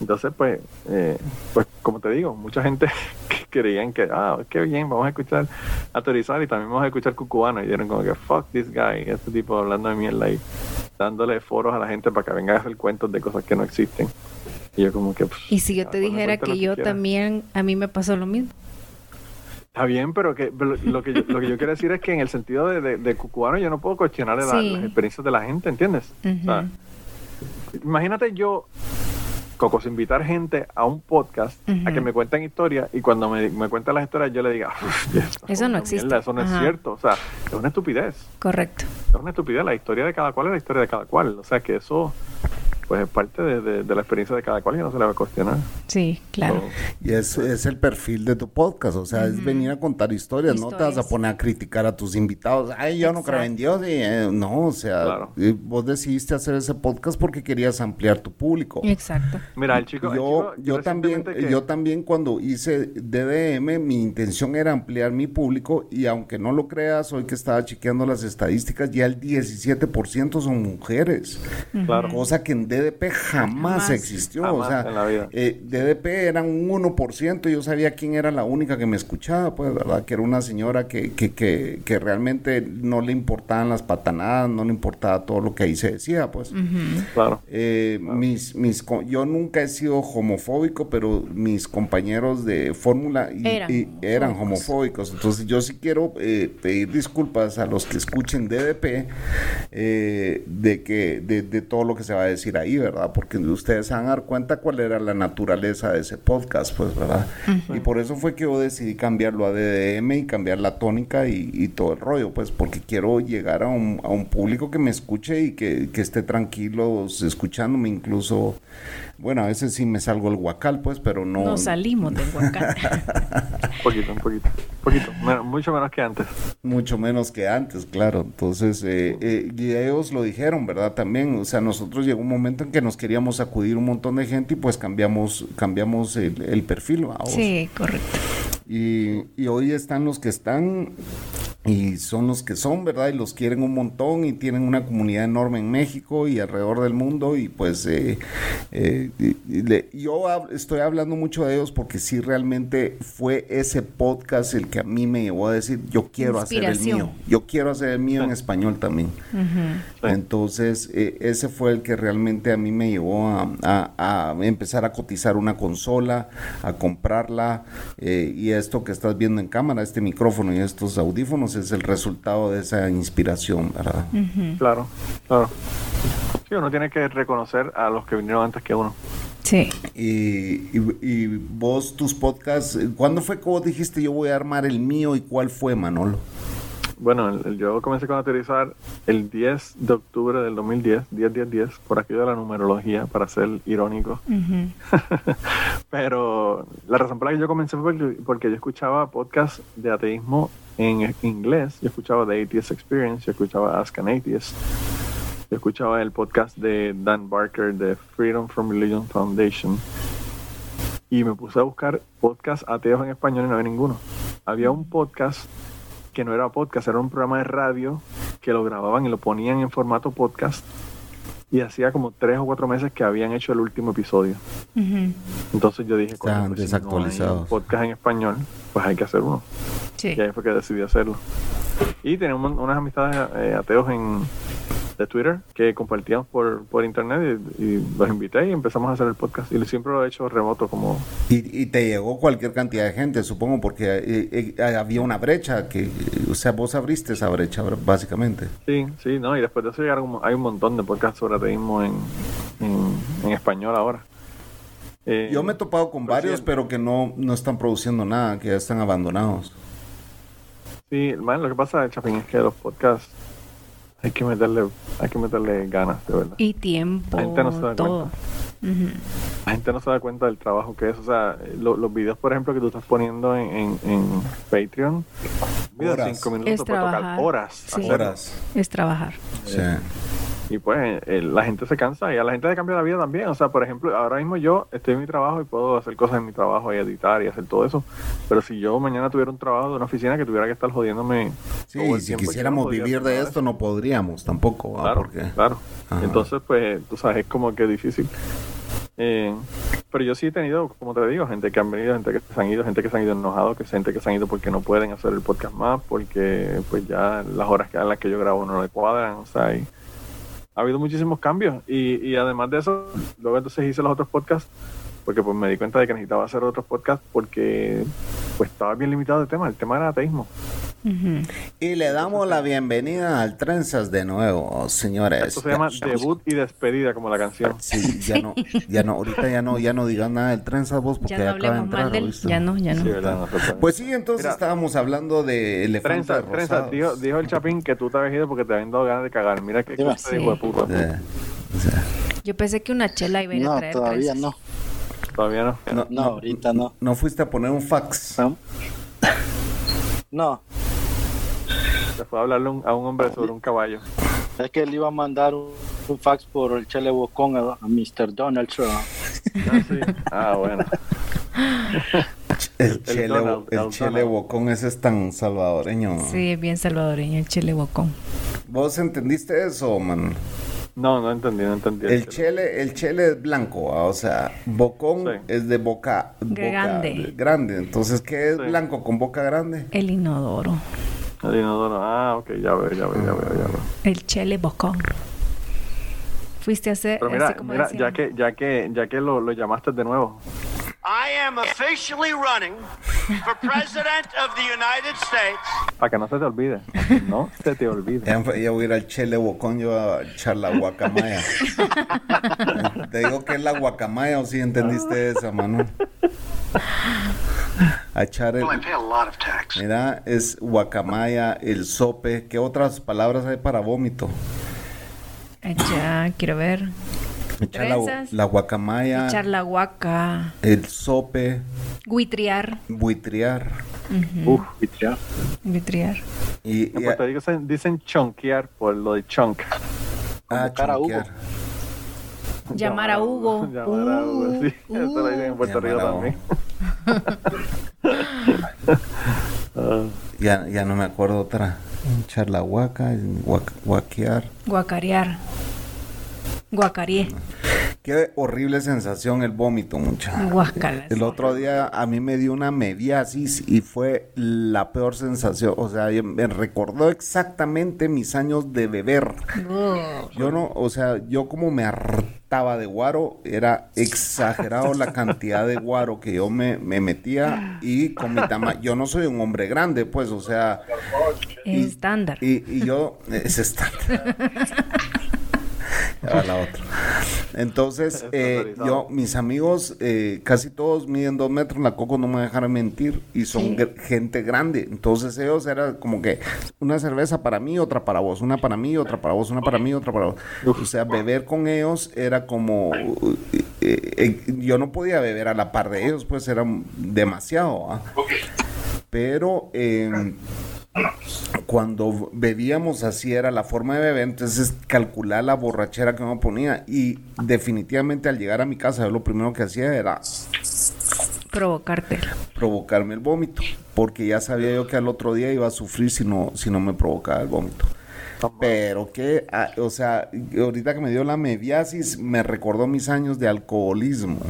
Entonces, pues, eh, pues como te digo, mucha gente que creían que, ah, qué bien, vamos a escuchar Autorizar y también vamos a escuchar Cucubano. Y dieron como que, fuck this guy, este tipo hablando de mierda y dándole foros a la gente para que venga a hacer cuentos de cosas que no existen. Y yo como que... pues, Y si yo ah, te pues, dijera que yo también, a mí me pasó lo mismo. Está bien, pero, que, lo, que yo, lo que yo quiero decir es que en el sentido de, de, de Cucubano yo no puedo cuestionar la- Sí. las experiencias de la gente, ¿entiendes? O sea, imagínate yo, Cocos, invitar gente a un podcast a que me cuenten historias y cuando me, me cuentan las historias yo le diga, "Uf, esto es Eso no existe. mierda, eso no Ajá. es cierto. O sea, es una estupidez. Correcto. Es una estupidez. La historia de cada cual es la historia de cada cual. O sea, que eso pues es parte de, de- de la experiencia de cada cual y no se le va a cuestionar. Sí, claro. So, Y es, es el perfil de tu podcast, o sea, es venir a contar historias, no te vas a poner a criticar a tus invitados. Ay, yo no creo en Dios. y, eh, no, o sea, Claro. eh, vos decidiste hacer ese podcast porque querías ampliar tu público. Exacto. Mira, el chico... el Yo, chico yo también, que- yo también cuando hice DDM, mi intención era ampliar mi público y aunque no lo creas, hoy que estaba chequeando las estadísticas, ya el 17% son mujeres. Claro. Cosa que en DDP jamás, Jamás. existió. Jamás o sea, en la vida. eh, DDP eran un 1%, yo sabía quién era la única que me escuchaba, pues, ¿verdad? Que era una señora que, que, que, que realmente no le importaban las patanadas, no le importaba todo lo que ahí se decía, pues. Claro. Eh, mis, mis, co- yo nunca he sido homofóbico, pero mis compañeros de fórmula y- Eran y eran homofóbicos. homofóbicos. Entonces yo sí quiero eh, pedir disculpas a los que escuchen DDP eh, de que de, de todo lo que se va a decir ahí, ¿verdad? Porque ustedes se van a dar cuenta cuál era la naturaleza de ese podcast, pues, ¿verdad? Y por eso fue que yo decidí cambiarlo a DDM y cambiar la tónica y, y todo el rollo, pues, porque quiero llegar a un, a un público que me escuche y que, que esté tranquilo escuchándome, incluso, bueno, a veces sí me salgo el guacal, pues, pero no... No salimos del Huacán. Un poquito, un poquito. Un poquito. Menos- mucho menos que antes. Mucho menos que antes, claro. Entonces, eh, eh, y ellos lo dijeron, ¿verdad? También, o sea, nosotros llegó un momento en que nos queríamos acudir un montón de gente y pues cambiamos, cambiamos el, el perfil, ¿va? Sí, correcto. Y, y hoy están los que están y son los que son, ¿verdad? Y los quieren un montón y tienen una comunidad enorme en México y alrededor del mundo y pues eh, eh, le- yo hab- estoy hablando mucho de ellos porque sí realmente fue ese podcast el que a mí me llevó a decir yo quiero hacer el mío, yo quiero hacer el mío en español también. Entonces, eh, ese fue el que realmente a mí me llevó a, a- a empezar a cotizar una consola, a comprarla. eh, y esto que estás viendo en cámara, este micrófono y estos audífonos, es el resultado de esa inspiración, ¿verdad? Claro, claro. Sí, uno tiene que reconocer a los que vinieron antes que uno. Sí. Y, y- y vos, tus podcasts, ¿cuándo fue que vos dijiste yo voy a armar el mío y cuál fue, Manolo? Bueno, yo comencé con aterrizar el 10 de octubre del 2010, 10, 10, 10, por aquello de la numerología, para ser irónico. Pero la razón por la que yo comencé fue porque, porque yo escuchaba podcasts de ateísmo en inglés. Yo escuchaba The Atheist Experience, yo escuchaba Ask an Atheist. Yo escuchaba el podcast de Dan Barker de Freedom from Religion Foundation. Y me puse a buscar podcasts ateos en español y no había ninguno. Había un podcast que no era podcast, era un programa de radio que lo grababan y lo ponían en formato podcast. Y hacía como tres o cuatro meses que habían hecho el último episodio. Entonces yo dije, Estaban pues, si no hay podcast en español, pues hay que hacer uno. Sí. Y ahí fue que decidí hacerlo. Y tenía un unas amistades eh, ateos en, de Twitter que compartíamos por, por internet y, y los invité y empezamos a hacer el podcast. Y siempre lo he hecho remoto, como Y, y te llegó cualquier cantidad de gente, supongo, porque eh, eh, había una brecha que, o sea, vos abriste esa brecha, básicamente. Sí, sí, no, y después de eso llegaron, hay un montón de podcasts sobre ateísmo en, en, en español ahora. Eh, Yo me he topado con varios, sí, pero que no, no están produciendo nada, que ya están abandonados. Sí, man, lo que pasa, Chapín, es que los podcasts hay que meterle, hay que meterle ganas, de verdad. Y tiempo, La gente no se da todo. Ujú. La gente no se da cuenta del trabajo que es. O sea, lo- los videos, por ejemplo, que tú estás poniendo en, en, en Patreon, un video de Horas. cinco minutos Es puede tocar trabajar. horas. Sí. Horas. Es trabajar. Sí. Y pues eh, la gente se cansa y a la gente le cambia la vida también. O sea, por ejemplo, ahora mismo yo estoy en mi trabajo y puedo hacer cosas en mi trabajo y editar y hacer todo eso. Pero si yo mañana tuviera un trabajo de una oficina que tuviera que estar jodiéndome. Sí, todo el si tiempo, yo no quisiéramos vivir de esto, no podríamos tampoco, ¿va? Claro, Porque claro. Ajá. Entonces, pues, tú sabes, es como que difícil. Eh, pero yo sí he tenido, como te digo, gente que han venido, gente que se han ido, gente que se han ido enojados, que gente que se han ido porque no pueden hacer el podcast más, porque pues ya las horas que, a las que yo grabo no le cuadran, o sea, y ha habido muchísimos cambios. Y, y además de eso, luego entonces hice los otros podcasts, porque pues me di cuenta de que necesitaba hacer otros podcasts porque pues estaba bien limitado el tema, el tema era ateísmo. Y le damos la bienvenida al Trenzas de nuevo, señores. Esto se llama Ya- debut y despedida, como la canción. Sí, ya no, ya no, ahorita ya no, ya no digas nada del Trenzas vos porque Ya no acaba de hablemos entrar, mal de él. ¿oíste? Ya no, ya no. Sí, ¿verdad? No se puede. Pues sí, entonces Mira. estábamos hablando de elefantes Trenza, trenza, rosados. dijo, dijo el Chapín que tú te habías ido porque te habían dado ganas de cagar. Mira qué cosa de Sí. de puta. O sea, Yo pensé que una chela iba a ir a No, traer todavía trenzas. no. Todavía no. no, No, ahorita no. no fuiste a poner un fax. ¿No? No, Se fue a hablarle un- a un hombre sobre un caballo. es que él iba a mandar un, un fax por el Chele Bocón a, a Mr. Donald Trump. Ah, sí. Ah, bueno. El, chele, Donald, el el chele Donald. bocón ese es tan salvadoreño. Sí, es bien salvadoreño el chile bocón. ¿Vos entendiste eso, man? No, no entendí, no entendí. El chele, el chele es blanco, ah, o sea, bocón Sí. es de boca, boca Grande. grande. Entonces, ¿qué es Sí. blanco con boca grande? El inodoro. El inodoro. Ah, ok, ya veo, ya veo, ya veo, ya veo. El chele bocón. Fuiste a hacer. Pero mira, como mira ya que, ya que, ya que lo, lo llamaste de nuevo. I am officially running for President of the United States. Para que no se te olvide. No se te olvide. Ya, ya voy a ir al chele bocón, yo a echar la guacamaya. Te digo que es la guacamaya, o si entendiste esa, Manuel. A echar el, mira, es guacamaya, el sope. ¿Qué otras palabras hay para vómito? Ya, quiero ver. Echar la, la guacamaya, Echar la guaca. el sope, Guitriar. buitrear. Uf. Ya. Guitriar. Y, En y- Puerto Rico se- dicen chonquear por lo de chunk. ah, Convocar a Hugo. chonquear. Llamar a Hugo. Llamar a Hugo, sí. Uh, Eso lo dicen en Puerto Rico también. Ya, ya no me acuerdo otra. Echar la guaca, guac- guaquear. Guacarear. Guacareé. Qué horrible sensación el vómito, mucha. Guácala. El otro día a mí me dio una mediasis y fue la peor sensación. O sea, me recordó exactamente mis años de beber. Yo no, o sea, yo como me hartaba de guaro, era exagerado la cantidad de guaro que yo me, me metía y con mi tamaño. Yo no soy un hombre grande, pues, o sea, estándar. y, y yo, es estándar. Va la otra. Entonces, eh, yo, mis amigos, eh, casi todos miden dos metros, la Coco no me dejará mentir, y son Sí. gente grande. Entonces ellos era como que una cerveza para mí, otra para vos, una para mí, otra para vos, una para mí, otra para vos. O sea, beber con ellos era como, eh, eh, yo no podía beber a la par de ellos, pues era demasiado. ¿ah? Pero... cuando bebíamos así era la forma de beber, entonces calcular la borrachera que me ponía y definitivamente al llegar a mi casa yo lo primero que hacía era Provocarte. provocarme el vómito, porque ya sabía yo que al otro día iba a sufrir si no, si no me provocaba el vómito. Pero que, ah, o sea, ahorita que me dio la mediasis, me recordó mis años de alcoholismo.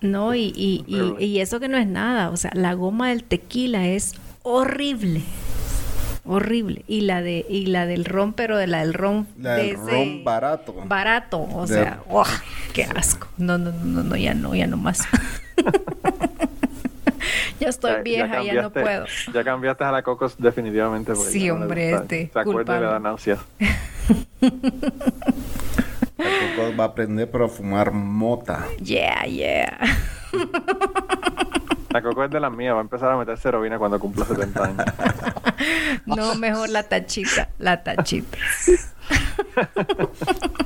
No, y, y, y, y eso que no es nada. O sea, la goma del tequila es horrible. Horrible. Y la de, y la del ron, pero de la del ron. La de del ese- ron barato. Barato. O De- sea, qué asco. No, no, no, no, ya no, ya no más. ya estoy vieja, ya, no puedo. Ya cambiaste a la Cocos definitivamente. porque Sí, no hombre, este, Se acuerda le culpable. da náuseas. Tampoco va a aprender pero a fumar mota. Yeah, yeah. La Coco es de las mías. Va a empezar a meter heroína cuando cumpla 70 años. No, mejor la tachita, la tachita.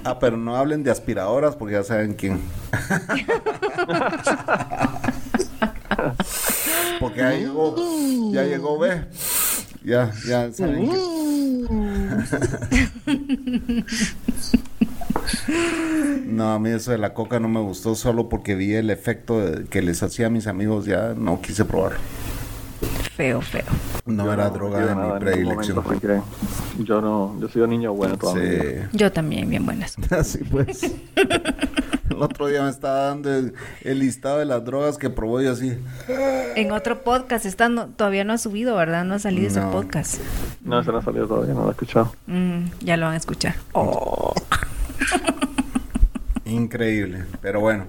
Ah, pero no hablen de aspiradoras porque ya saben quién. porque ya llegó, ya llegó, ve. Ya, ya saben quién. No, a mí eso de la coca no me gustó solo porque vi el efecto de- que les hacía a mis amigos, ya no quise probar. Feo, feo. No Yo era no droga de mi predilección. Yo no, yo soy un niño bueno toda mi vida. Sí. Yo también, bien buenas. Así pues. El otro día me estaba dando el, el listado de las drogas que probó y así. En otro podcast, está no- todavía no ha subido, ¿verdad? No ha salido ese podcast. No, se no ha salido todavía, no lo he escuchado. Mm, ya lo van a escuchar. Oh. Increíble. Pero bueno.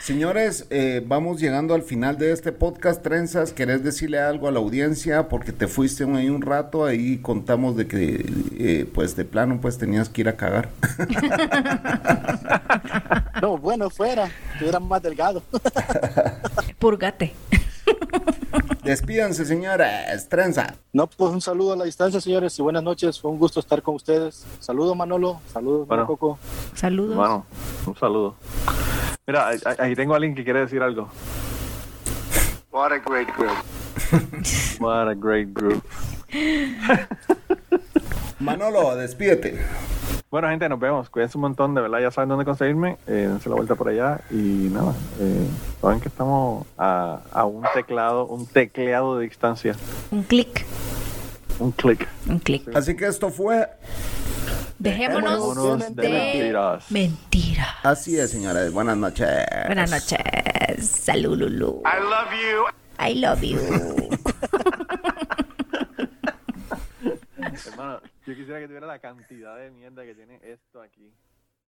Señores, eh, vamos llegando al final de este podcast. Trenzas, ¿querés decirle algo a la audiencia? Porque te fuiste un- ahí un rato, ahí contamos de que, eh, pues de plano, pues tenías que ir a cagar. No, bueno, fuera. Estuviera más delgado. Purgate. Despídanse, señores. Trenza. No, pues un saludo a la distancia, señores, y buenas noches. Fue un gusto estar con ustedes. Saludo, Manolo. Saludos, Bueno. Coco. Saludos. Bueno, un saludo. Mira, ahí- ahí tengo a alguien que quiere decir algo. What a great group. What a great group. Manolo, despídete. Bueno, gente, nos vemos. Cuídense un montón, de verdad. Ya saben dónde conseguirme. Eh, dense la vuelta por allá. Y nada, eh, saben que estamos a, a un teclado, un tecleado de distancia. Un clic. Un clic. Un clic. Así que esto fue Dejémonos Dejémonos de, de mentiras. mentiras. Así es, señores. Buenas noches. Buenas noches. Salud, Lulu. I love you. I love you. Hermano, yo quisiera que tuviera la cantidad de mierda que tiene esto aquí.